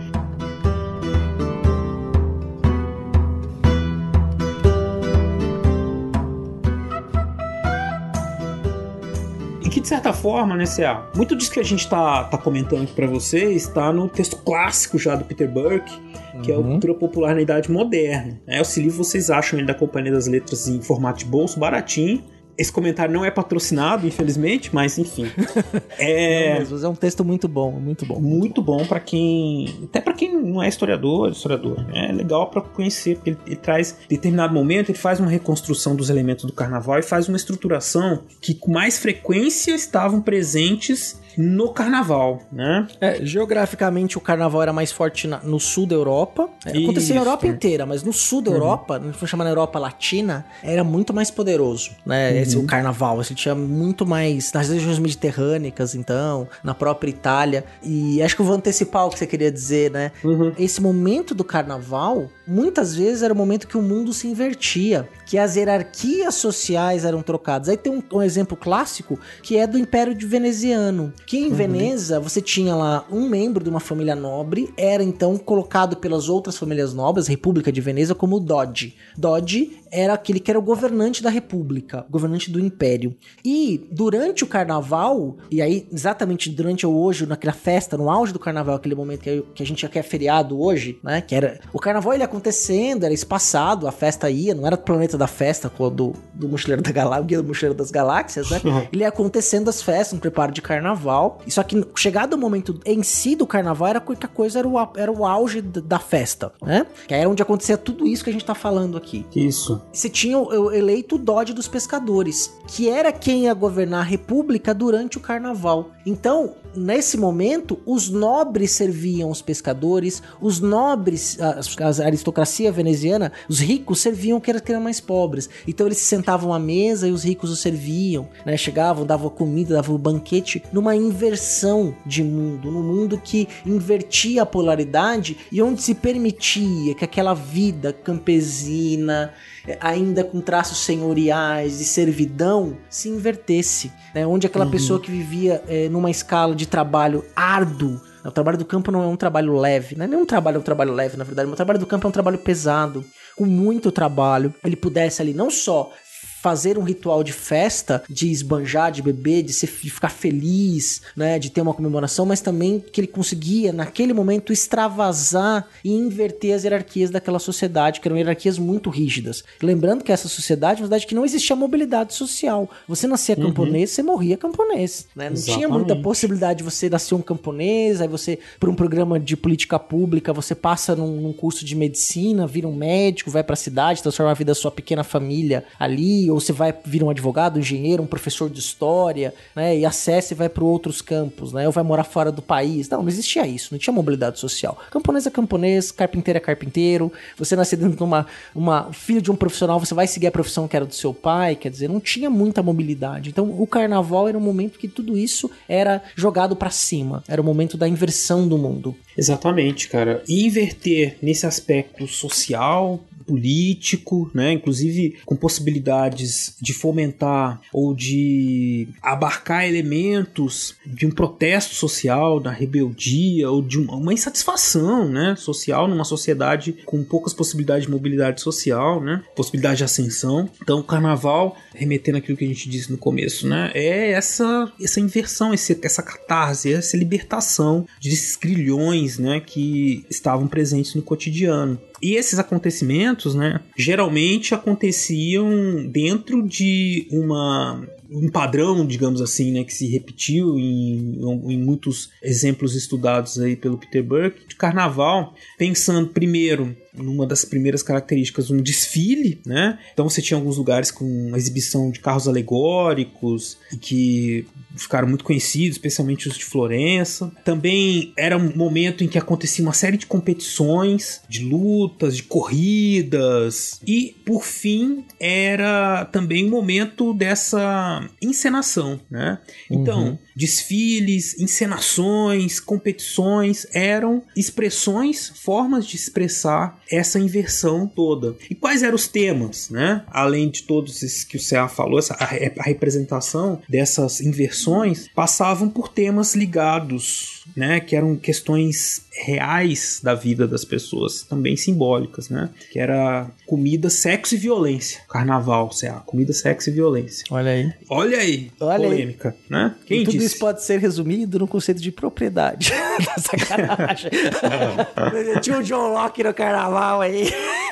E que de certa forma, né, C.A., muito disso que a gente tá, tá comentando aqui pra vocês tá no texto clássico já do Peter Burke, que é a cultura popular na Idade Moderna. É, esse livro vocês acham ele da Companhia das Letras em formato de bolso, baratinho. Esse comentário não é patrocinado, infelizmente, mas enfim. É Não, mas é um texto muito bom, muito bom. muito bom pra quem. Até pra quem não é historiador, historiador. É legal pra conhecer, porque ele, ele traz, determinado momento, ele faz uma reconstrução dos elementos do carnaval e faz uma estruturação que com mais frequência estavam presentes no carnaval, né? É, geograficamente o carnaval era mais forte na- no sul da Europa. É, acontecia na. Uhum. Europa inteira, mas no sul da Europa, não foi chamar na Europa Latina, era muito mais poderoso, né? Uhum. Esse, o carnaval, você tinha muito mais nas regiões mediterrânicas, então, na própria Itália. E acho que eu vou antecipar o que você queria dizer, né? Uhum. Esse momento do carnaval, muitas vezes era o momento que o mundo se invertia, que as hierarquias sociais eram trocadas. Aí tem um, um exemplo clássico que é do Império de Veneziano, que em Veneza você tinha lá um membro de uma família nobre, era então colocado pelas outras famílias nobres, República de Veneza, como Doge. Doge era aquele que era o governante da república, governante do império. E durante o carnaval, e aí exatamente durante o hoje, naquela festa, no auge do carnaval, aquele momento que, que a gente já quer feriado hoje, né? Que era. O carnaval ele ia acontecendo, era espaçado, a festa ia, não era o planeta da festa, do, do Mochileiro da Galáxia, do Mochileiro das Galáxias, né? Ele ia acontecendo as festas, um preparo de carnaval. Só que chegado o momento em si do carnaval, era que a coisa era o, era o auge da da festa, né? Que era onde acontecia tudo isso que a gente tá falando aqui Isso. Você tinha o o eleito Dodge dos pescadores, que era quem ia governar a república durante o carnaval. Então, nesse momento, os nobres serviam os pescadores, os nobres, a, a aristocracia veneziana, os ricos serviam que eram, mais pobres. Então eles se sentavam à mesa e os ricos os serviam, né? Chegavam, davam comida, davam banquete, numa inversão de mundo, num mundo que invertia a polaridade e onde se permitia que aquela vida campesina, ainda com traços senhoriais de servidão, se invertesse, né? Onde aquela pessoa que vivia eh, numa escala de trabalho árduo o trabalho do campo não é um trabalho leve, não é nenhum trabalho é um trabalho leve, na verdade. O trabalho do campo é um trabalho pesado, com muito trabalho. Ele pudesse ali não só fazer um ritual de festa, de esbanjar, de beber, de, ser, de ficar feliz, né, de ter uma comemoração, mas também que ele conseguia, naquele momento, extravasar e inverter as hierarquias daquela sociedade, que eram hierarquias muito rígidas. Lembrando que essa sociedade é uma sociedade que não existia mobilidade social. Você nascia camponês, você morria camponês, né? Não tinha muita Exatamente. possibilidade de você nascer um camponês, aí você, por um programa de política pública, você passa num, num curso de medicina, vira um médico, vai pra cidade, transforma a vida da sua pequena família ali, ou você vai vir um advogado, um engenheiro, um professor de história, né? E acessa e vai para outros campos, né? Ou vai morar fora do país. Não, não existia isso, não tinha mobilidade social. Camponês é camponês, carpinteiro é carpinteiro. Você nascer dentro de uma, uma filho de um profissional, você vai seguir a profissão que era do seu pai, quer dizer, não tinha muita mobilidade. Então, o carnaval era um momento que tudo isso era jogado para cima. Era o momento da inversão do mundo. Exatamente, cara. Inverter nesse aspecto social, político, né? Inclusive com possibilidades de fomentar ou de abarcar elementos de um protesto social, da rebeldia ou de uma, insatisfação, né? Social numa sociedade com poucas possibilidades de mobilidade social, né? Possibilidade de ascensão. Então, o carnaval, remetendo aquilo que a gente disse no começo, né? É essa essa inversão, esse, essa catarse, essa libertação desses grilhões, né? Que estavam presentes no cotidiano. E esses acontecimentos, né, geralmente aconteciam dentro de uma um padrão, digamos assim, né, que se repetiu em, em muitos exemplos estudados aí pelo Peter Burke de carnaval, pensando primeiro numa das primeiras características, um desfile, né? Então você tinha alguns lugares com exibição de carros alegóricos que ficaram muito conhecidos, especialmente os de Florença. Também era um momento em que acontecia uma série de competições, de lutas, de corridas e, por fim, era também um momento dessa encenação, né? Então, desfiles, encenações, competições eram expressões, formas de expressar essa inversão toda. E quais eram os temas, né? Além de todos esses que o CA falou, essa, a, a representação dessas inversões passavam por temas ligados, né? Que eram questões reais da vida das pessoas, também simbólicas, né? Que era comida, sexo e violência. Carnaval, CA, comida, sexo e violência. Olha aí. Olha aí, Olha aí. polêmica, né? Quem e tudo disse? isso pode ser resumido no conceito de propriedade. Sacanagem. Tinha o John Locke no carnaval aí.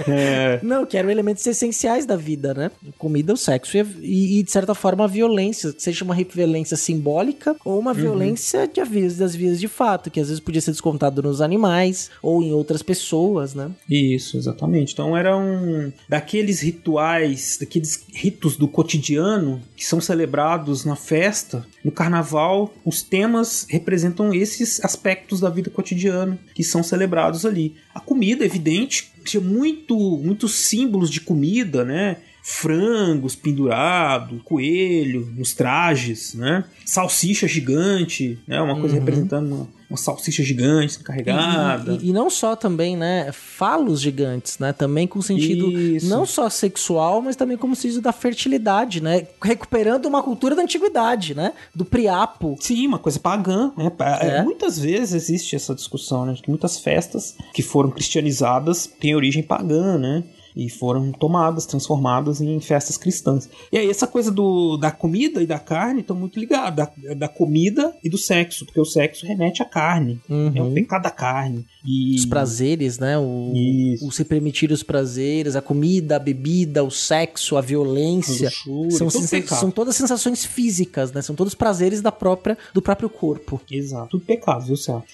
É. Não, que eram elementos essenciais da vida, né? Comida, o sexo e, e, de certa forma, a violência. Seja uma violência simbólica ou uma violência de das vias de fato, que às vezes podia ser descontado nos animais ou em outras pessoas, né? Isso, exatamente. Então era um daqueles rituais, daqueles ritos do cotidiano que são celebrados na festa, no carnaval, os temas representam esses aspectos da vida cotidiana que são celebrados ali. A comida, evidente, tinha muito, muitos símbolos de comida, né? Frangos pendurado, coelho nos trajes, né? Salsicha gigante, né? Uma coisa Uhum. representando uma, uma salsicha gigante carregada. E, e- e não só também, né, falos gigantes, né, também com sentido Isso. não só sexual, mas também como sentido da fertilidade, né, recuperando uma cultura da antiguidade, né, do priapo. Sim, uma coisa pagã, né? Pa- É. Muitas vezes existe essa discussão, né? De que muitas festas que foram cristianizadas têm origem pagã, né? E foram tomadas, transformadas em festas cristãs. E aí, essa coisa do, da comida e da carne estão muito ligadas. Da, da comida e do sexo, porque o sexo remete à carne. É o pecado da carne. E... Os prazeres, né, o, Isso. o se permitir os prazeres, a comida, a bebida, o sexo, a violência, luxúria, são, sensa- são todas sensações físicas, né, são todos prazeres da própria, do próprio corpo. Exato, tudo pecado, viu, Celso?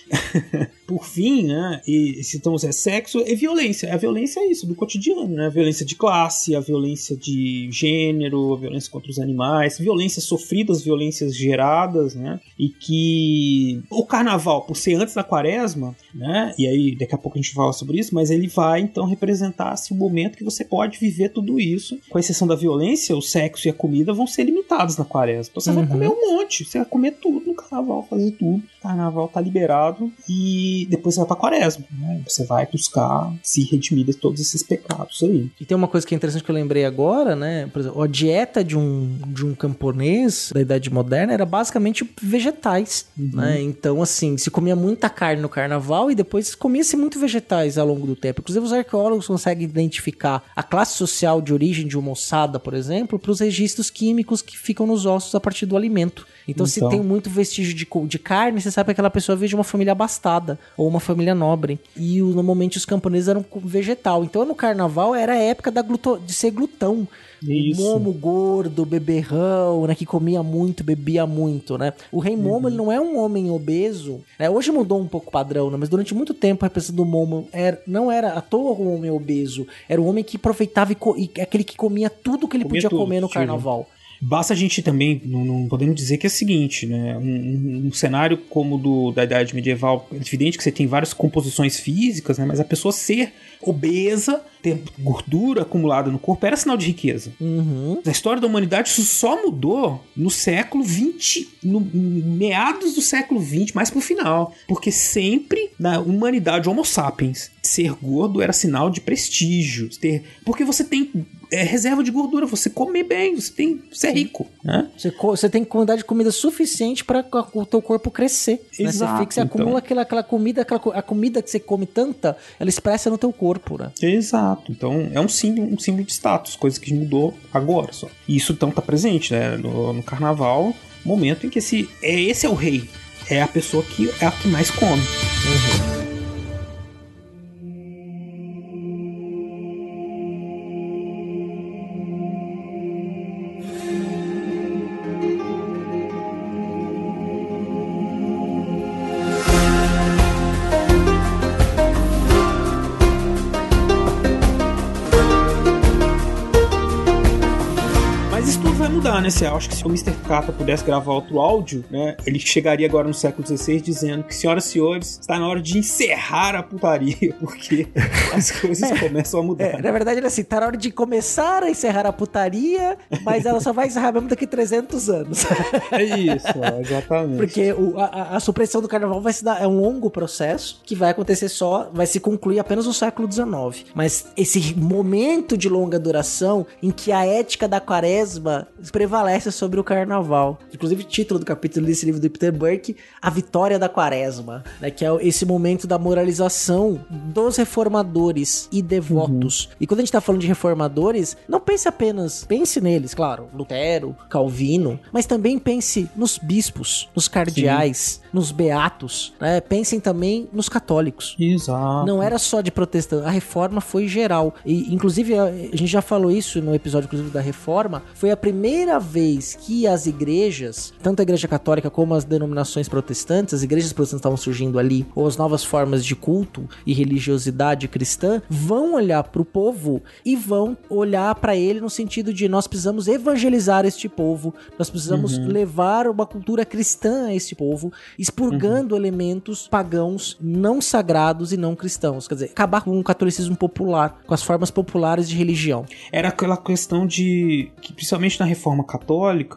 Por fim, né, e se estamos é sexo e violência. A violência é isso, do cotidiano, né? A violência de classe, a violência de gênero, a violência contra os animais, violências sofridas, violências geradas, né? E que o carnaval, por ser antes da quaresma, né? E aí daqui a pouco a gente fala sobre isso, mas ele vai então representar assim, o momento que você pode viver tudo isso. Com exceção da violência, o sexo e a comida vão ser limitados na quaresma. Então você vai Uhum. comer um monte, você vai comer tudo no carnaval, fazer tudo. Carnaval tá liberado e depois você vai pra quaresma, né? Você vai buscar se redimir de todos esses pecados aí. E tem uma coisa que é interessante que eu lembrei agora, né? Por exemplo, a dieta de um, de um camponês da Idade Moderna era basicamente vegetais, né? Então, assim, se comia muita carne no carnaval e depois comia-se muito vegetais ao longo do tempo. Inclusive, os arqueólogos conseguem identificar a classe social de origem de uma ossada, por exemplo, para os registros químicos que ficam nos ossos a partir do alimento. Então, se Então. tem muito vestígio de, de carne, você sabe que aquela pessoa veio de uma família abastada ou uma família nobre. E normalmente os camponeses eram vegetal. Então no carnaval era a época da gluto- de ser glutão. Isso. Momo gordo, beberrão, né? Que comia muito, bebia muito, né? O rei Momo, ele não é um homem obeso. Né? Hoje mudou um pouco o padrão, né? Mas durante muito tempo a representação do Momo era, não era à toa um homem obeso. Era um homem que aproveitava e, e aquele que comia tudo que ele Comia podia tudo, comer no tio. carnaval. Basta a gente também, não, não podemos dizer que é o seguinte, né? Um, um- um cenário como o do, da Idade Medieval, é evidente que você tem várias composições físicas, né? Mas a pessoa ser obesa, ter gordura acumulada no corpo, era sinal de riqueza. Uhum. Na história da humanidade, isso só mudou no século XX, no meados do século XX, mais pro final. Porque sempre na humanidade, Homo sapiens, ser gordo era sinal de prestígio. Ter, porque você tem é, reserva de gordura, você come bem, você tem, você é rico, né? Você, você tem quantidade de comida suficiente para o teu corpo crescer. né? Você Exato, fica, você então. acumula aquela, aquela comida, aquela, a comida que você come tanta, ela expressa no teu corpo, né? Exato. Então é um símbolo, um símbolo de status, coisa que mudou agora só. E isso então tá presente, né? No, no carnaval, momento em que esse é esse é o rei, é a pessoa que é a que mais come. Mas tudo vai mudar? Cê? Eu acho que se o Mr. Kata pudesse gravar outro áudio, né? Ele chegaria agora no século XVI dizendo que, senhoras e senhores, está na hora de encerrar a putaria, porque as coisas começam a mudar. É, na verdade, era assim, tá na hora de começar a encerrar a putaria, mas ela só vai encerrar mesmo daqui 300 anos. É isso, exatamente. Porque o- a, a- a supressão do carnaval vai se dar, é um longo processo que vai acontecer só, vai se concluir apenas no século XIX. Mas esse momento de longa duração em que a ética da quaresma prevalece sobre o carnaval. Inclusive, o título do capítulo desse livro do Peter Burke, A Vitória da Quaresma, né? Que é esse momento da moralização dos reformadores e devotos. Uhum. E quando a gente tá falando de reformadores, não pense apenas, pense neles, claro, Lutero, Calvino, mas também pense nos bispos, nos cardeais, Sim. nos beatos, né? Pensem também nos católicos. Exato. Não era só de protestante, a reforma foi geral. E, inclusive, a, a gente já falou isso no episódio, inclusive, da reforma, foi a primeira vez que as igrejas, tanto a igreja católica como as denominações protestantes, as igrejas protestantes estavam surgindo ali, ou as novas formas de culto e religiosidade cristã, vão olhar para o povo e vão olhar para ele no sentido de nós precisamos evangelizar este povo, nós precisamos uhum. levar uma cultura cristã a este povo, expurgando uhum. elementos pagãos não sagrados e não cristãos. Quer dizer, acabar com o catolicismo popular, com as formas populares de religião. Era aquela questão de. que principalmente na reforma católica,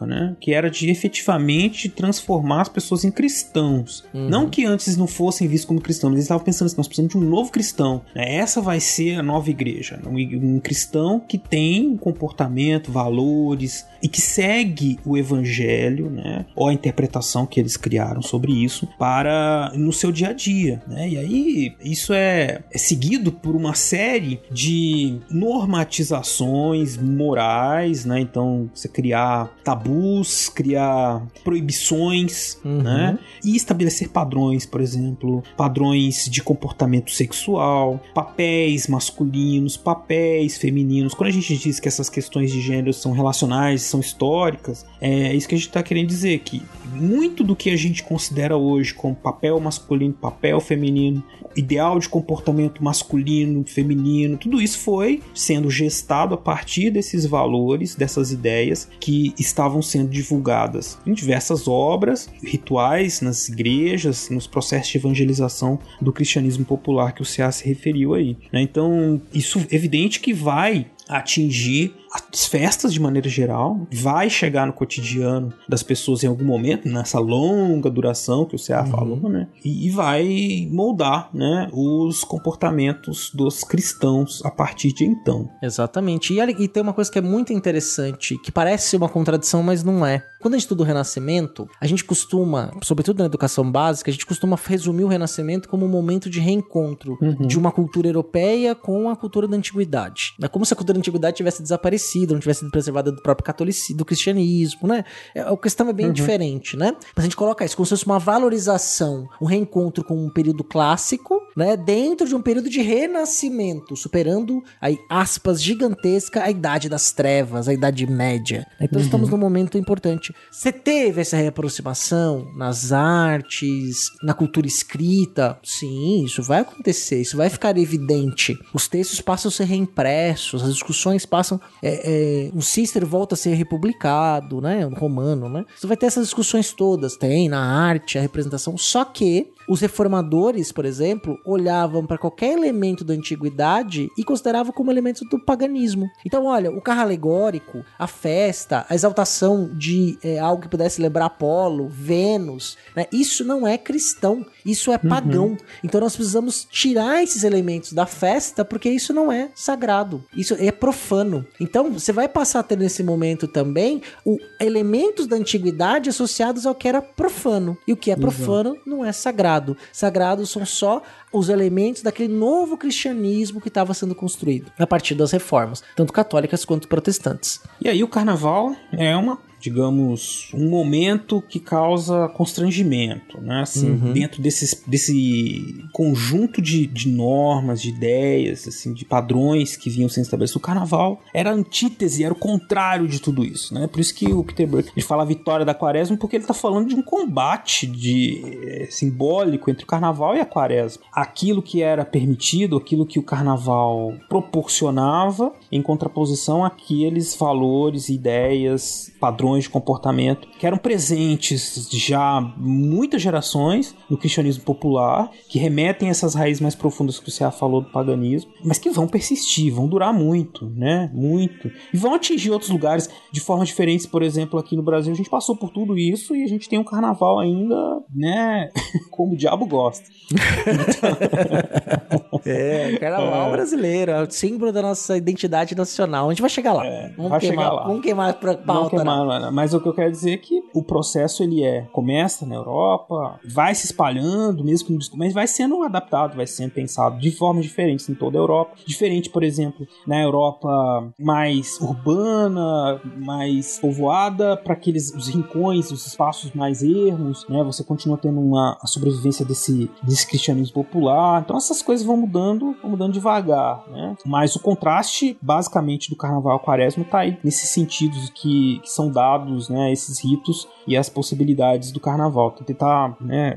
né? Que era de efetivamente transformar as pessoas em cristãos. Uhum. Não que antes não fossem vistos como cristãos, eles estavam pensando assim: nós precisamos de um novo cristão. Né? Essa vai ser a nova igreja. Um, um cristão que tem um comportamento, valores e que segue o evangelho, né? Ou a interpretação que eles criaram sobre isso para no seu dia a dia, né? E aí isso é, é seguido por uma série de normatizações morais, né? Então você criar tabus, criar proibições, uhum. né? E estabelecer padrões, por exemplo, padrões de comportamento sexual, papéis masculinos, papéis femininos. Quando a gente diz que essas questões de gênero são relacionais, são históricas, é isso que a gente está querendo dizer que muito do que a gente considera hoje como papel masculino, papel feminino, ideal de comportamento masculino, feminino, tudo isso foi sendo gestado a partir desses valores, dessas ideias que estavam sendo divulgadas em diversas obras, rituais, nas igrejas, nos processos de evangelização do cristianismo popular que o CA se referiu aí. Né? Então, isso é evidente que vai atingir as festas de maneira geral, vai chegar no cotidiano das pessoas em algum momento, nessa longa duração que o CA uhum. falou, né? E, vai moldar, né, os comportamentos dos cristãos a partir de então. Exatamente. E, e tem uma coisa que é muito interessante, que parece uma contradição, mas não é. Quando a gente estuda o Renascimento, a gente costuma, sobretudo na educação básica, a gente costuma resumir o Renascimento como um momento de reencontro uhum. de uma cultura europeia com a cultura da antiguidade. É como se a cultura da antiguidade tivesse desaparecido, não tivesse sido preservada do próprio catolicismo, do cristianismo, né? É, a questão é bem uhum. diferente, né? Mas a gente coloca isso como se fosse uma valorização, um reencontro com um período clássico, né? Dentro de um período de renascimento, superando aí aspas gigantesca a idade das trevas, a idade média. Então uhum. estamos num momento importante você teve essa reaproximação nas artes, na cultura escrita? Sim, isso vai acontecer, isso vai ficar evidente. Os textos passam a ser reimpressos, as discussões passam. É, é, um Cícero volta a ser republicado, né? Romano, né? Você vai ter essas discussões todas, tem na arte, a representação, só que os reformadores, por exemplo, olhavam para qualquer elemento da antiguidade e consideravam como elemento do paganismo. Então, olha, o carro alegórico, a festa, a exaltação de é, algo que pudesse lembrar Apolo, Vênus, né? isso não é cristão, isso é pagão. Uhum. Então, nós precisamos tirar esses elementos da festa porque isso não é sagrado, isso é profano. Então, você vai passar a ter nesse momento também o elementos da antiguidade associados ao que era profano. E o que é profano uhum. não é sagrado sagrado. São só os elementos daquele novo cristianismo que estava sendo construído a partir das reformas, tanto católicas quanto protestantes. E aí o carnaval é uma digamos, um momento que causa constrangimento, né? Assim, uhum. dentro desses, desse conjunto de, de normas, de ideias, assim, de padrões que vinham sendo estabelecidos. O carnaval era a antítese, era o contrário de tudo isso, né? Por isso que o Peter Burke ele fala a vitória da quaresma, porque ele está falando de um combate de, é, simbólico entre o carnaval e a quaresma. Aquilo que era permitido, aquilo que o carnaval proporcionava, em contraposição àqueles valores, ideias, padrões padrões de comportamento que eram presentes já muitas gerações no cristianismo popular, que remetem a essas raízes mais profundas que você falou do paganismo, mas que vão persistir, vão durar muito, né? Muito. E vão atingir outros lugares de formas diferentes. Por exemplo, aqui no Brasil a gente passou por tudo isso e a gente tem um carnaval ainda, né? Como o diabo gosta. É, carnaval brasileiro, é o símbolo da nossa identidade nacional. A gente vai chegar lá. vamos, vai queimar, chegar lá. vamos queimar pra pauta. queimar, não. Mas o que eu quero dizer é que o processo ele é começa na Europa, vai se espalhando, mesmo que não mas vai sendo adaptado, vai sendo pensado de formas diferentes em toda a Europa. Diferente, por exemplo, na Europa mais urbana, mais povoada, para aqueles os rincões, os espaços mais ermos, né? Você continua tendo uma a sobrevivência desse, desse cristianismo popular. Então essas coisas vão mudando, vão mudando devagar, né? Mas o contraste, basicamente, do carnaval quaresma tá aí nesses sentidos que, que são dados, né? Esses ritos e as possibilidades do carnaval. Então, tentar, né?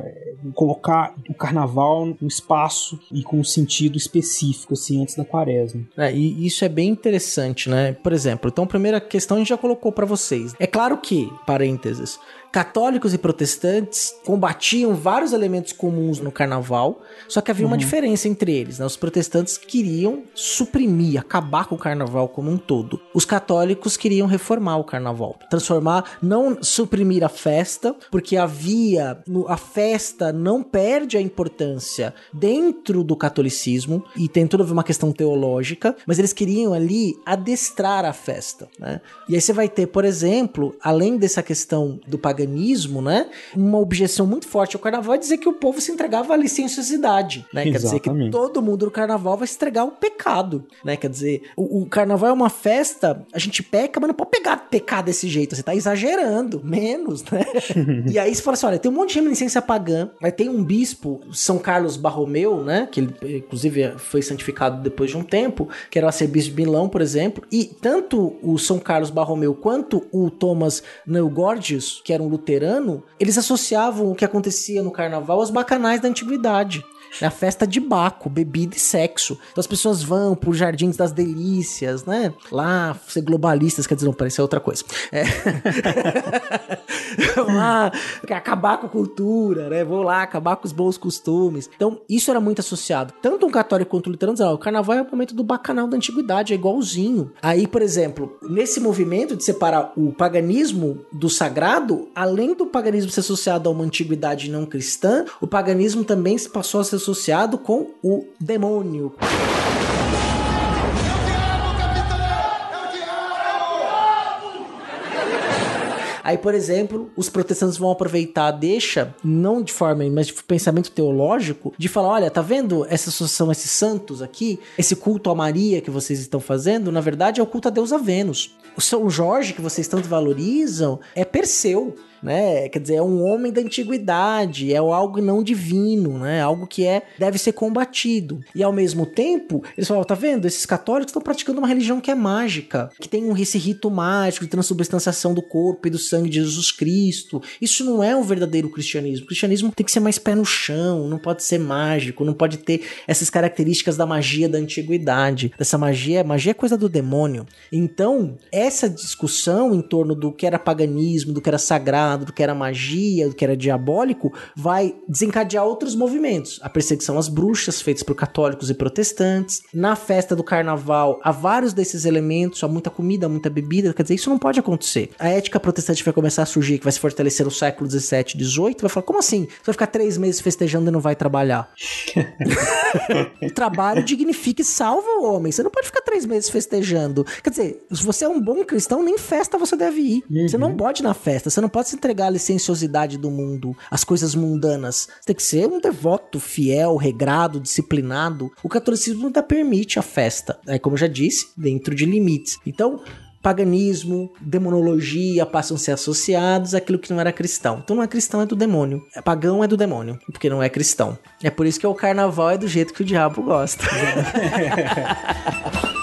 Colocar o carnaval no espaço e com um sentido específico, assim, antes da quaresma. É, e isso é bem interessante, né? Por exemplo, então a primeira questão a gente já colocou pra vocês. É claro que, parênteses, católicos e protestantes combatiam vários elementos comuns no carnaval, só que havia uma diferença entre eles, né? Os protestantes queriam suprimir, acabar com o carnaval como um todo. Os católicos queriam reformar o carnaval, transformar, não suprimir a festa, porque havia a festa não perde a importância dentro do catolicismo e tem toda uma questão teológica, mas eles queriam ali adestrar a festa, né? E aí você vai ter, por exemplo, além dessa questão do paganismo, né? Uma objeção muito forte ao carnaval é dizer que o povo se entregava à licenciosidade, né? Quer dizer que Exatamente. todo mundo no carnaval vai se entregar ao pecado, né? Quer dizer, o, o carnaval é uma festa, a gente peca, mas não pode pegar pecar desse jeito, você tá exagerando, menos, né? e aí você fala assim, olha, tem um monte de reminiscência pagã, aí tem um bispo, São Carlos Barromeu, né? Que ele, inclusive, foi santificado depois de um tempo, que era o arcebispo de Milão, por exemplo, e tanto o São Carlos Barromeu quanto o Thomas Neugordius, que era um luterano, eles associavam o que acontecia no carnaval aos bacanais da antiguidade. É a festa de Baco, bebida e sexo. Então as pessoas vão por Jardins das Delícias, né? Lá, ser globalistas, quer dizer, não, parece outra coisa. É. Lá, acabar com a cultura, né? Vou lá acabar com os bons costumes. Então, isso era muito associado. Tanto um católico quanto um luterano diziam, "Ah, o carnaval é o momento do bacanal da antiguidade, é igualzinho. Aí, por exemplo, nesse movimento de separar o paganismo do sagrado, além do paganismo ser associado a uma antiguidade não cristã, o paganismo também se passou a ser associado com o demônio. Aí, por exemplo, os protestantes vão aproveitar, deixa, não de forma, mas de pensamento teológico, de falar: olha, tá vendo essa associação, esses santos aqui, esse culto a Maria que vocês estão fazendo, na verdade é o culto a deusa Vênus. O São Jorge que vocês tanto valorizam é Perseu. Né? Quer dizer, é um homem da antiguidade, é algo não divino, né? Algo que é deve ser combatido. E ao mesmo tempo, eles falam, tá vendo? Esses católicos estão praticando uma religião que é mágica, que tem um esse rito mágico de transubstanciação do corpo e do sangue de Jesus Cristo. Isso não é o verdadeiro cristianismo. O cristianismo tem que ser mais pé no chão, não pode ser mágico, não pode ter essas características da magia da antiguidade. Essa magia, magia é coisa do demônio. Então, essa discussão em torno do que era paganismo, do que era sagrado, do que era magia, do que era diabólico, vai desencadear outros movimentos. A perseguição às bruxas, feitas por católicos e protestantes. Na festa do carnaval, há vários desses elementos, há muita comida, muita bebida. Quer dizer, isso não pode acontecer. A ética protestante vai começar a surgir, que vai se fortalecer no século XVII, XVIII. Vai falar, como assim? Você vai ficar três meses festejando e não vai trabalhar? o trabalho dignifica e salva o homem. Você não pode ficar três meses festejando. Quer dizer, se você é um bom cristão, nem festa você deve ir. Você não pode ir na festa. Você não pode se entregar à licenciosidade do mundo, às coisas mundanas. Você tem que ser um devoto, fiel, regrado, disciplinado. O catolicismo ainda permite a festa. É como eu já disse, dentro de limites. Então, paganismo, demonologia passam a ser associados àquilo que não era cristão. Então não é cristão, é do demônio. É pagão é do demônio, porque não é cristão. É por isso que o carnaval é do jeito que o diabo gosta.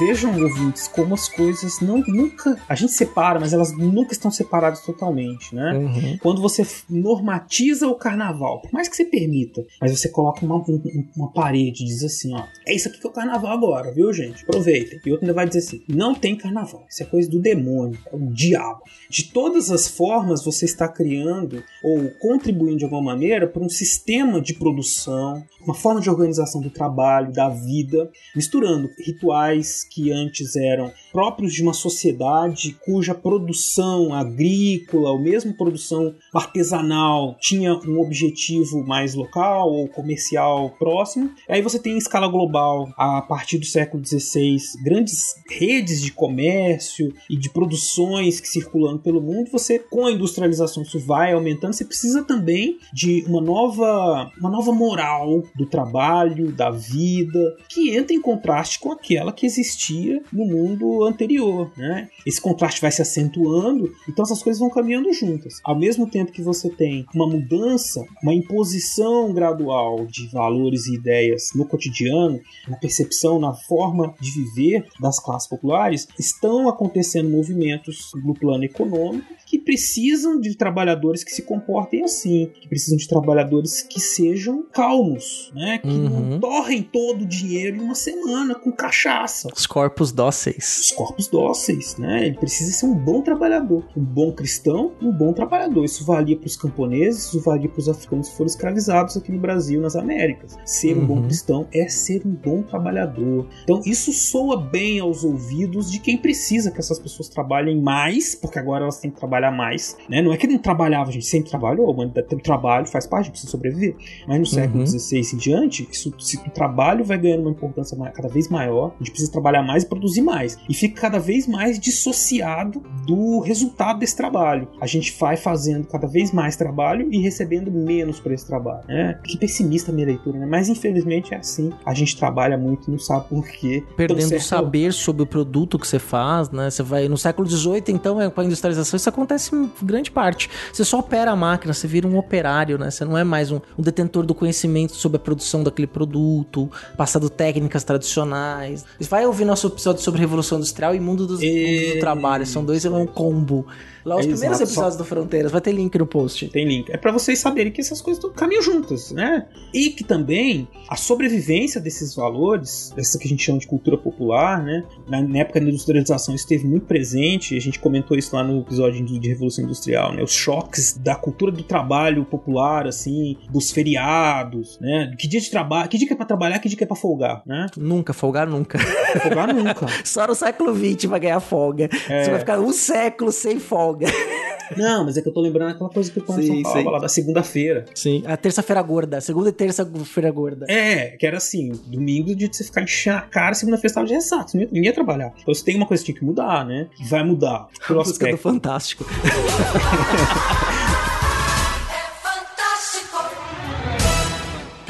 vejam, ouvintes, como as coisas não nunca. A gente separa, mas elas nunca estão separadas totalmente, né? Uhum. Quando você normatiza o carnaval, por mais que você permita, mas você coloca uma, um- uma parede e diz assim: ó, é isso aqui que é o carnaval agora, viu, gente? Aproveitem. E outro ainda vai dizer assim: não tem carnaval, isso é coisa do demônio, é o diabo. De todas as formas, você está criando ou contribuindo de alguma maneira para um sistema de produção, uma forma de organização do trabalho, da vida, misturando rituais que antes eram próprios de uma sociedade cuja produção agrícola, ou mesmo produção artesanal, tinha um objetivo mais local ou comercial próximo. Aí você tem em escala global, a partir do século XVI, grandes redes de comércio e de produções que circulando pelo mundo. Você, com a industrialização, isso vai aumentando. Você precisa também de uma nova, uma nova moral do trabalho, da vida, que entra em contraste com aquela que existia no mundo anterior. Né? Esse contraste vai se acentuando, então essas coisas vão caminhando juntas. Ao mesmo tempo que você tem uma mudança, uma imposição gradual de valores e ideias no cotidiano, na percepção, na forma de viver das classes populares, estão acontecendo movimentos no plano econômico que precisam de trabalhadores que se comportem assim, que precisam de trabalhadores que sejam calmos, né? que Uhum. não torrem todo o dinheiro em uma semana com cachaça. Os corpos dóceis. Os corpos dóceis, né? Ele precisa ser um bom trabalhador, um bom cristão, um bom trabalhador. Isso valia para os camponeses, isso valia para os africanos que foram escravizados aqui no Brasil, nas Américas. Ser um bom Uhum. cristão é ser um bom trabalhador. Então isso soa bem aos ouvidos de quem precisa que essas pessoas trabalhem mais, porque agora elas têm que trabalhar mais, né? Não é que não trabalhava, a gente sempre trabalhou, mas tem trabalho, faz parte, a gente precisa sobreviver. Mas no século Uhum. XVI em diante, isso, se o trabalho vai ganhando uma importância cada vez maior, a gente precisa trabalhar mais e produzir mais. E fica cada vez mais dissociado do resultado desse trabalho. A gente vai fazendo cada vez mais trabalho e recebendo menos por esse trabalho. Né? Que pessimista a minha leitura, né? Mas infelizmente é assim. A gente trabalha muito e não sabe por quê. Perdendo o saber sobre o produto que você faz, né? Você vai no século XVIII, então, é, com a industrialização, isso acontece em grande parte. Você só opera a máquina, você vira um operário, né? Você não é mais um, um detentor do conhecimento sobre a produção daquele produto, passando técnicas tradicionais. Você vai ouvir nosso episódio sobre Revolução Industrial e Mundo, dos, mundo do Trabalho. São dois, é um combo. Lá os É, primeiros exato, episódios do Fronteiras, vai ter link no post. Tem link. É pra vocês saberem que essas coisas caminham juntas, né? E que também a sobrevivência desses valores, essa que a gente chama de cultura popular, né? Na, na época da industrialização isso esteve muito presente, a gente comentou isso lá no episódio de, de Revolução Industrial, né? Os choques da cultura do trabalho popular, assim, dos feriados, né? Que dia de trabalho, que dia que é pra trabalhar, que dia que é pra folgar, né? Nunca, folgar nunca. Folgar nunca. Só no século XX vai ganhar folga. É. Você vai ficar um século sem folga. Não, mas é que eu tô lembrando aquela coisa que Sim, falava sim. lá da segunda-feira. Sim. A terça-feira gorda. Segunda e terça-feira gorda. É, que era assim, domingo de você ficar enchendo a cara, segunda-feira você tava de ressaca, ninguém ia trabalhar. Então se tem uma coisa que tinha que mudar, né? Que vai mudar. A Pelo música do aspecto. Fantástico.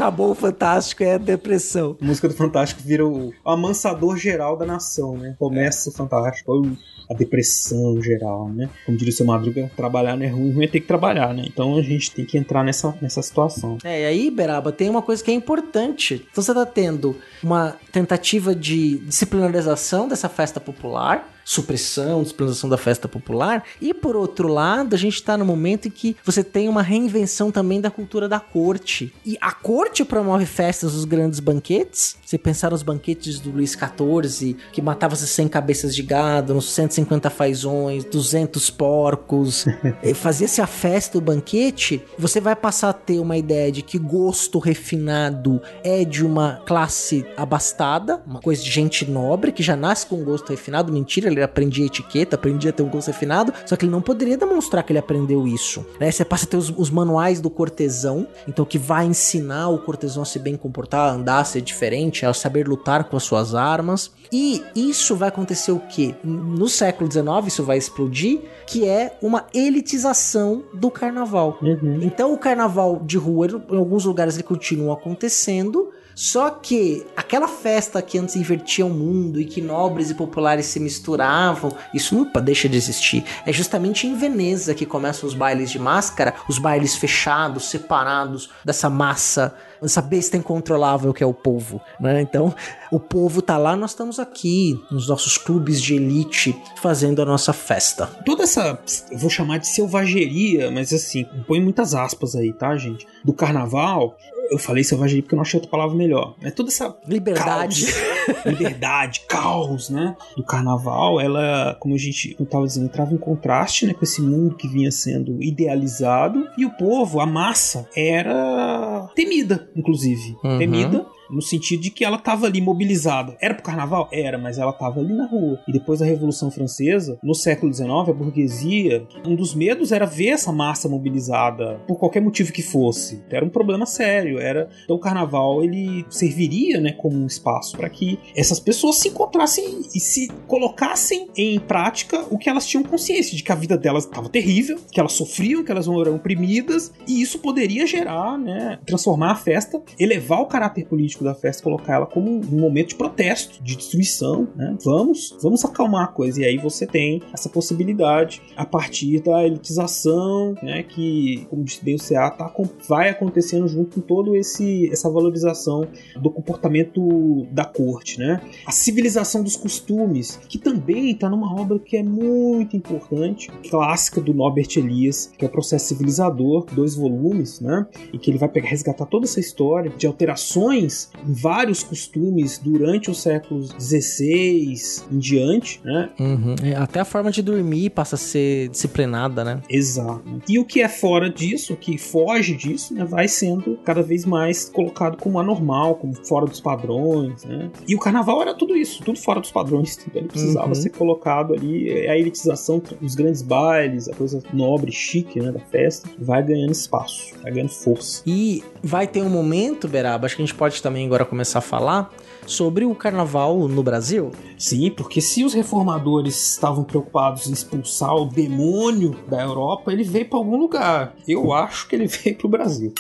Acabou o Fantástico, é a depressão. A música do Fantástico vira o, o amansador geral da nação, né? Começa o Fantástico, o- a depressão geral, né? Como diria o seu Madruga, trabalhar não é ruim, ruim é ter que trabalhar, né? Então a gente tem que entrar nessa, nessa situação. É, e aí, Beraba, tem uma coisa que é importante. Então você tá tendo uma tentativa de disciplinarização dessa festa popular, supressão, disciplinação da festa popular, e por outro lado, a gente tá no momento em que você tem uma reinvenção também da cultura da corte. E a corte promove festas dos grandes banquetes. Você pensar nos banquetes do Luís XIV, que matava-se 100 cabeças de gado, nos 150 fazões, 200 porcos, e fazia-se a festa, o banquete, você vai passar a ter uma ideia de que gosto refinado é de uma classe abastada, uma coisa de gente nobre, que já nasce com gosto refinado. Mentira, ele aprendia etiqueta, aprendia a ter um gosto refinado, só que ele não poderia demonstrar que ele aprendeu isso. Né? Você passa a ter os, os manuais do cortesão, então que vai ensinar o cortesão a se bem comportar, a andar, a ser diferente, a saber lutar com as suas armas. E isso vai acontecer o quê? No século XIX isso vai explodir, que é uma elitização do carnaval. Então o carnaval de rua, em alguns lugares ele continua acontecendo, só que aquela festa que antes invertia o mundo e que nobres e populares se namoravam, isso nunca deixa de existir. É justamente em Veneza que começam os bailes de máscara, os bailes fechados, separados dessa massa, essa besta incontrolável que é o povo, né? Então, o povo tá lá, nós estamos aqui, nos nossos clubes de elite, fazendo a nossa festa. Toda essa, eu vou chamar de selvageria, mas assim, põe muitas aspas aí, tá, gente? Do carnaval, eu falei selvageria porque eu não achei outra palavra melhor. Mas toda essa Liberdade. caos, liberdade, caos, né? Do carnaval, ela, como a gente como eu tava dizendo, entrava em contraste, né, com esse mundo que vinha sendo idealizado e o povo, a massa, era temida, inclusive, Uhum. temida. No sentido de que ela estava ali mobilizada. Era pro carnaval? Era, mas ela estava ali na rua. E depois da Revolução Francesa, no século XIX, a burguesia, um dos medos era ver essa massa mobilizada por qualquer motivo que fosse. Era um problema sério. Era então o carnaval ele serviria, né, como um espaço para que essas pessoas se encontrassem e se colocassem em prática o que elas tinham consciência de que a vida delas estava terrível, que elas sofriam, que elas eram oprimidas e isso poderia gerar, né, transformar a festa, elevar o caráter político da festa, colocar ela como um momento de protesto, de destruição, né? Vamos, vamos acalmar a coisa e aí você tem essa possibilidade a partir da elitização, né, que, como disse bem o CA, tá, vai acontecendo junto com todo esse essa valorização do comportamento da corte, né? A civilização dos costumes, que também está numa obra que é muito importante, clássica do Norbert Elias, que é o Processo Civilizador, dois volumes, né? E que ele vai pegar, resgatar toda essa história de alterações vários costumes durante os séculos XVI em diante, né? Uhum. É, Até a forma de dormir passa a ser disciplinada, né? Exato. E o que é fora disso, o que foge disso, né, vai sendo cada vez mais colocado como anormal, como fora dos padrões, né? E o carnaval era tudo isso, tudo fora dos padrões. Então ele precisava Uhum. ser colocado ali, é a elitização, os grandes bailes, a coisa nobre, chique, né, da festa, vai ganhando espaço, vai ganhando força. E vai ter um momento, Beraba, acho que a gente pode também agora começar a falar sobre o carnaval no Brasil. Sim, porque se os reformadores estavam preocupados em expulsar o demônio da Europa, ele veio para algum lugar. Eu acho que ele veio pro Brasil.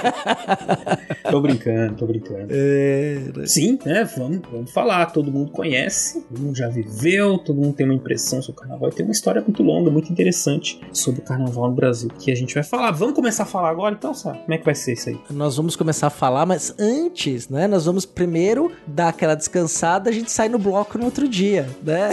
tô brincando, tô brincando. Sim, né? Vamos, vamos falar. Todo mundo conhece, todo mundo já viveu, todo mundo tem uma impressão sobre o carnaval. E tem uma história muito longa, muito interessante sobre o carnaval no Brasil que a gente vai falar. Vamos começar a falar agora, então, sabe? Como é que vai ser isso aí? Nós vamos começar a falar, mas antes, né? Nós vamos primeiro dar aquela descansada, a gente sai no bloco no outro dia, né?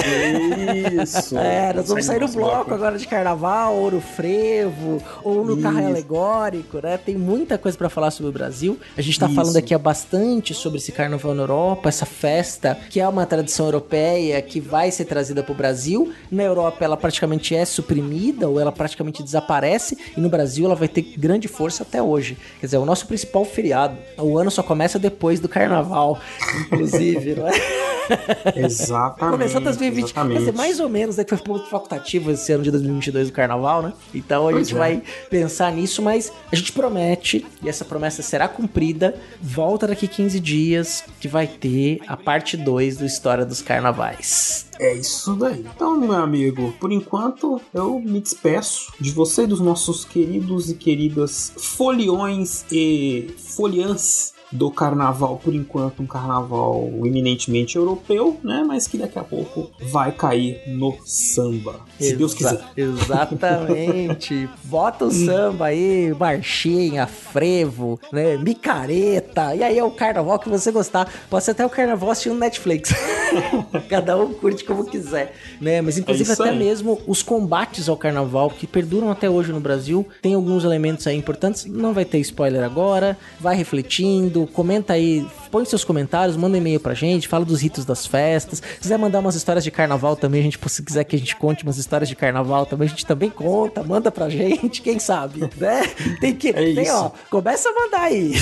Isso. É, nós vamos sair no bloco agora de carnaval, ou no frevo, ou no carro Isso. alegórico, né? Tem muita coisa pra falar sobre o Brasil. A gente tá Isso. falando aqui há bastante sobre esse carnaval na Europa, essa festa que é uma tradição europeia que vai ser trazida pro Brasil. Na Europa ela praticamente é suprimida ou ela praticamente desaparece e no Brasil ela vai ter grande força até hoje. Quer dizer, é o nosso principal feriado. O ano só começa depois do carnaval, inclusive, não é? Exatamente. Começou 2020, exatamente. quer dizer, mais ou menos, né? Que foi ponto facultativo esse ano de 2022 do carnaval, né? Então a Pois gente é. vai pensar nisso, mas a gente promete, e essa promessa será cumprida, volta daqui 15 dias, que vai ter a parte 2 do História dos Carnavais. É isso daí. Então, meu amigo, por enquanto eu me despeço de você e dos nossos queridos e queridas foliões e foliãs do carnaval, por enquanto um carnaval eminentemente europeu, né? Mas que daqui a pouco vai cair no samba. Se Deus quiser. Exatamente. Bota o samba aí, marchinha, frevo, né? Micareta. E aí é o carnaval que você gostar. Pode ser até o carnaval assistindo Netflix. Cada um curte como quiser, né? Mas inclusive É até aí. mesmo os combates ao carnaval que perduram até hoje no Brasil, tem alguns elementos aí importantes. Não vai ter spoiler agora. Vai refletindo, comenta aí, põe seus comentários, manda um e-mail pra gente, fala dos ritos das festas. Se quiser mandar umas histórias de carnaval também, a gente se quiser que a gente conte umas histórias de carnaval também, a gente também conta, manda pra gente, quem sabe, né? Tem que, É tem, isso. ó, começa a mandar aí.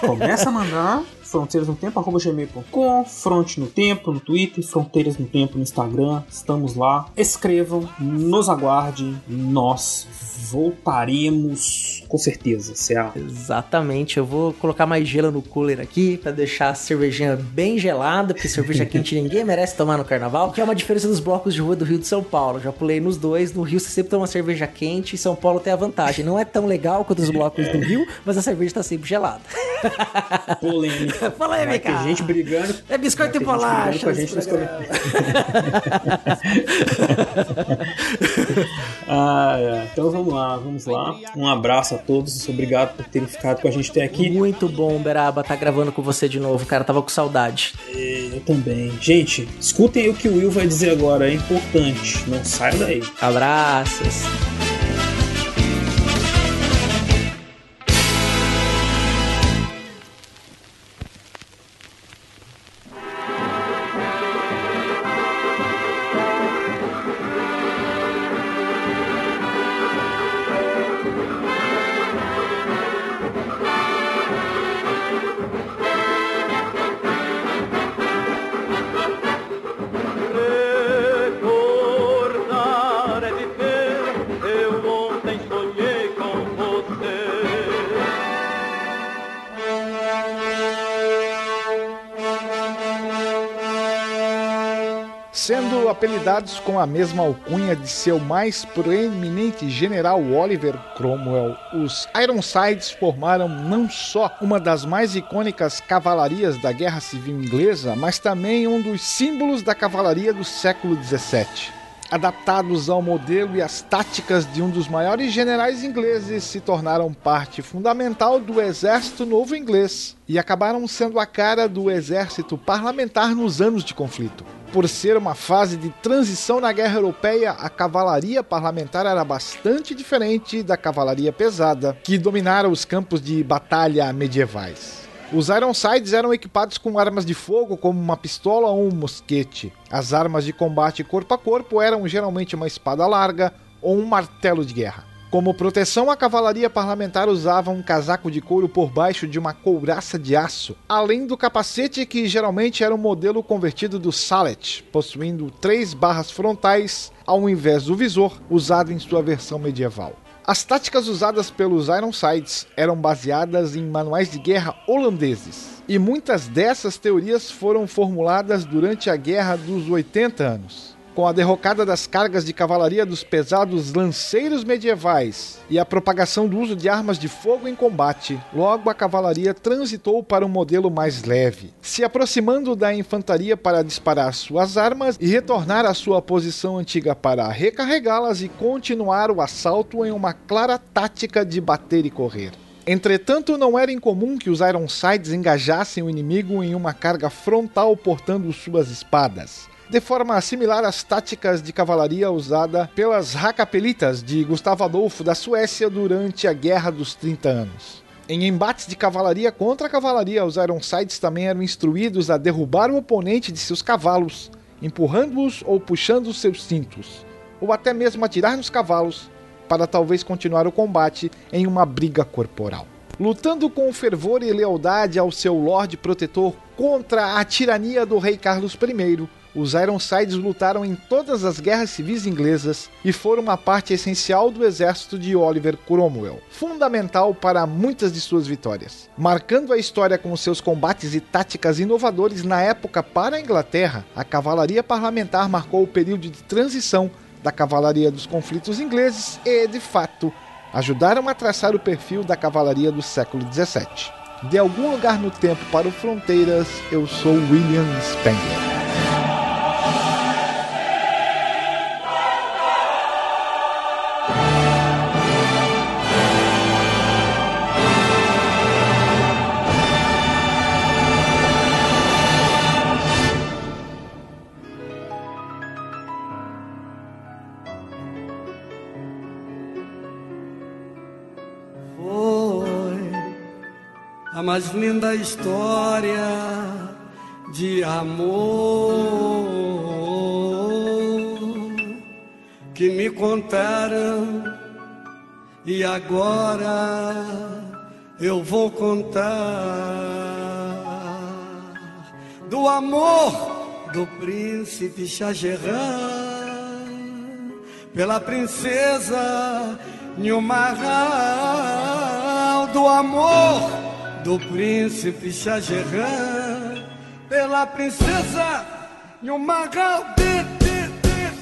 Começa a mandar fronteiras no tempo, arroba gmail.com, fronte no tempo no Twitter, fronteiras no tempo no Instagram, estamos lá. Escrevam, nos aguardem, nós voltaremos com certeza, CA. Exatamente, eu vou colocar mais gelo no cooler aqui pra deixar a cervejinha bem gelada, porque cerveja quente ninguém merece tomar no carnaval, que é uma diferença dos blocos de rua do Rio de São Paulo. Já pulei nos dois, no Rio você sempre toma cerveja quente e São Paulo tem a vantagem. Não é tão legal quanto os blocos do Rio, mas a cerveja tá sempre gelada. Polêmica. Polêmica. Ter gente brigando. É biscoito e bolacha. com a gente nos. Ah, é. Então vamos lá, vamos lá. Um abraço a todos, obrigado por terem ficado com a gente até aqui. Muito bom, Beraba, tá gravando com você de novo, cara. Tava com saudade. Eu também. Gente, escutem aí o que o Will vai dizer agora, é importante. Não saiam daí. Abraços. Apelidados com a mesma alcunha de seu mais proeminente general Oliver Cromwell, os Ironsides formaram não só uma das mais icônicas cavalarias da Guerra Civil Inglesa, mas também um dos símbolos da cavalaria do século XVII. Adaptados ao modelo e às táticas de um dos maiores generais ingleses, se tornaram parte fundamental do Exército Novo Inglês e acabaram sendo a cara do exército parlamentar nos anos de conflito. Por ser uma fase de transição na Guerra Europeia, a cavalaria parlamentar era bastante diferente da cavalaria pesada, que dominara os campos de batalha medievais. Os Ironsides eram equipados com armas de fogo, como uma pistola ou um mosquete. As armas de combate corpo a corpo eram geralmente uma espada larga ou um martelo de guerra. Como proteção, a cavalaria parlamentar usava um casaco de couro por baixo de uma couraça de aço, além do capacete que geralmente era um modelo convertido do Salet, possuindo três barras frontais ao invés do visor, usado em sua versão medieval. As táticas usadas pelos Ironsides eram baseadas em manuais de guerra holandeses, e muitas dessas teorias foram formuladas durante a Guerra dos 80 anos. Com a derrocada das cargas de cavalaria dos pesados lanceiros medievais e a propagação do uso de armas de fogo em combate, logo a cavalaria transitou para um modelo mais leve, se aproximando da infantaria para disparar suas armas e retornar à sua posição antiga para recarregá-las e continuar o assalto em uma clara tática de bater e correr. Entretanto, não era incomum que os Ironsides engajassem o inimigo em uma carga frontal portando suas espadas de forma similar às táticas de cavalaria usada pelas Hakapelitas de Gustavo Adolfo da Suécia durante a Guerra dos 30 Anos. Em embates de cavalaria contra cavalaria, os Ironsides também eram instruídos a derrubar o oponente de seus cavalos, empurrando-os ou puxando seus cintos, ou até mesmo atirar nos cavalos para talvez continuar o combate em uma briga corporal. Lutando com fervor e lealdade ao seu Lorde Protetor contra a tirania do rei Carlos I, os Ironsides lutaram em todas as guerras civis inglesas e foram uma parte essencial do exército de Oliver Cromwell, fundamental para muitas de suas vitórias. Marcando a história com seus combates e táticas inovadores na época para a Inglaterra, a cavalaria parlamentar marcou o período de transição da cavalaria dos conflitos ingleses e, de fato, ajudaram a traçar o perfil da cavalaria do século XVII. De algum lugar no tempo para o Fronteiras, eu sou William Spengler. Mais linda história de amor que me contaram. E agora eu vou contar do amor do príncipe Shah Jahan pela princesa Nhumarral do amor do príncipe pela princesa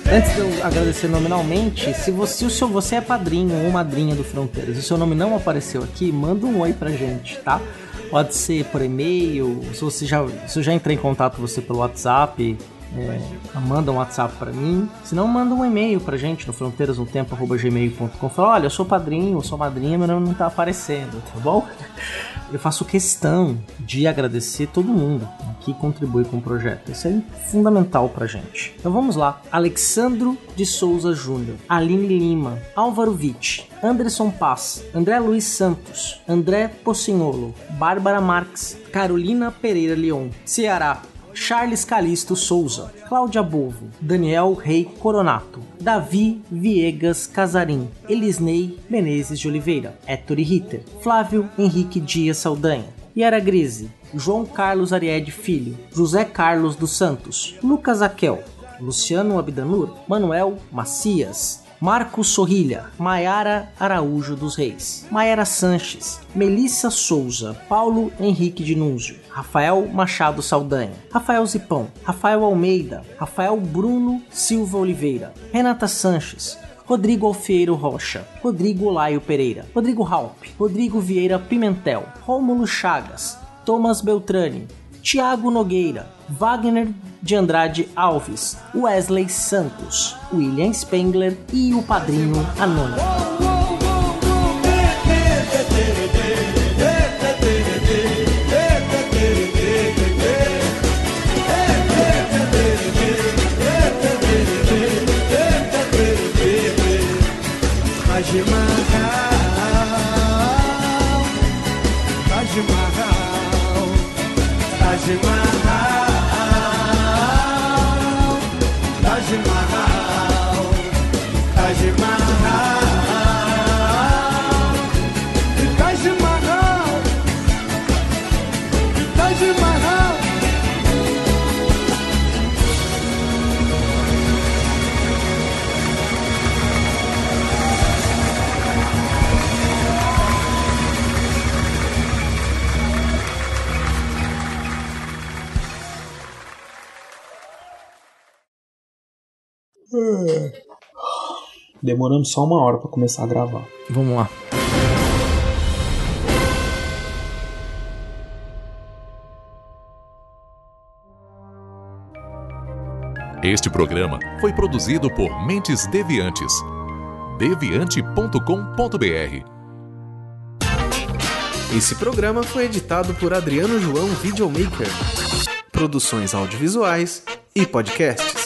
Antes de eu agradecer nominalmente, se você, o seu, você é padrinho ou madrinha do Fronteiras e o seu nome não apareceu aqui, manda um oi pra gente, tá? Pode ser por e-mail, se você já, se eu já entrei em contato com você pelo WhatsApp, é, manda um WhatsApp pra mim. Se não, manda um e-mail pra gente no fronteirasnotempo.gmail.com. Fala, olha, eu sou padrinho, eu sou madrinha, meu nome não tá aparecendo, tá bom? Eu faço questão de agradecer todo mundo que contribui com o projeto. Isso é fundamental pra gente. Então vamos lá. Alexandro de Souza Júnior, Aline Lima, Álvaro Vitti, Anderson Paz, André Luiz Santos, André Pocinholo, Bárbara Marques, Carolina Pereira Leon, Ceará, Charles Calisto Souza, Cláudia Bovo, Daniel Rei Coronato, Davi Viegas Casarim, Elisnei Menezes de Oliveira, Héctor Ritter, Flávio Henrique Dias Saldanha, Yara Grise, João Carlos Ariede Filho, José Carlos dos Santos, Lucas Aquel, Luciano Abdanur, Manuel Macias, Marcos Sorrilha, Maiara Araújo dos Reis, Maiara Sanches, Melissa Souza, Paulo Henrique de Rafael Machado Saldanha, Rafael Zipão, Rafael Almeida, Rafael Bruno Silva Oliveira, Renata Sanches, Rodrigo Alfeiro Rocha, Rodrigo Laio Pereira, Rodrigo Halp, Rodrigo Vieira Pimentel, Rômulo Chagas, Thomas Beltrani, Tiago Nogueira, Wagner de Andrade Alves, Wesley Santos, William Spengler e o padrinho Anônimo. Demoramos só uma hora pra começar a gravar. Vamos lá. Este programa foi produzido por Mentes Deviantes. deviante.com.br Esse programa foi editado por Adriano João Videomaker. Produções audiovisuais e podcasts.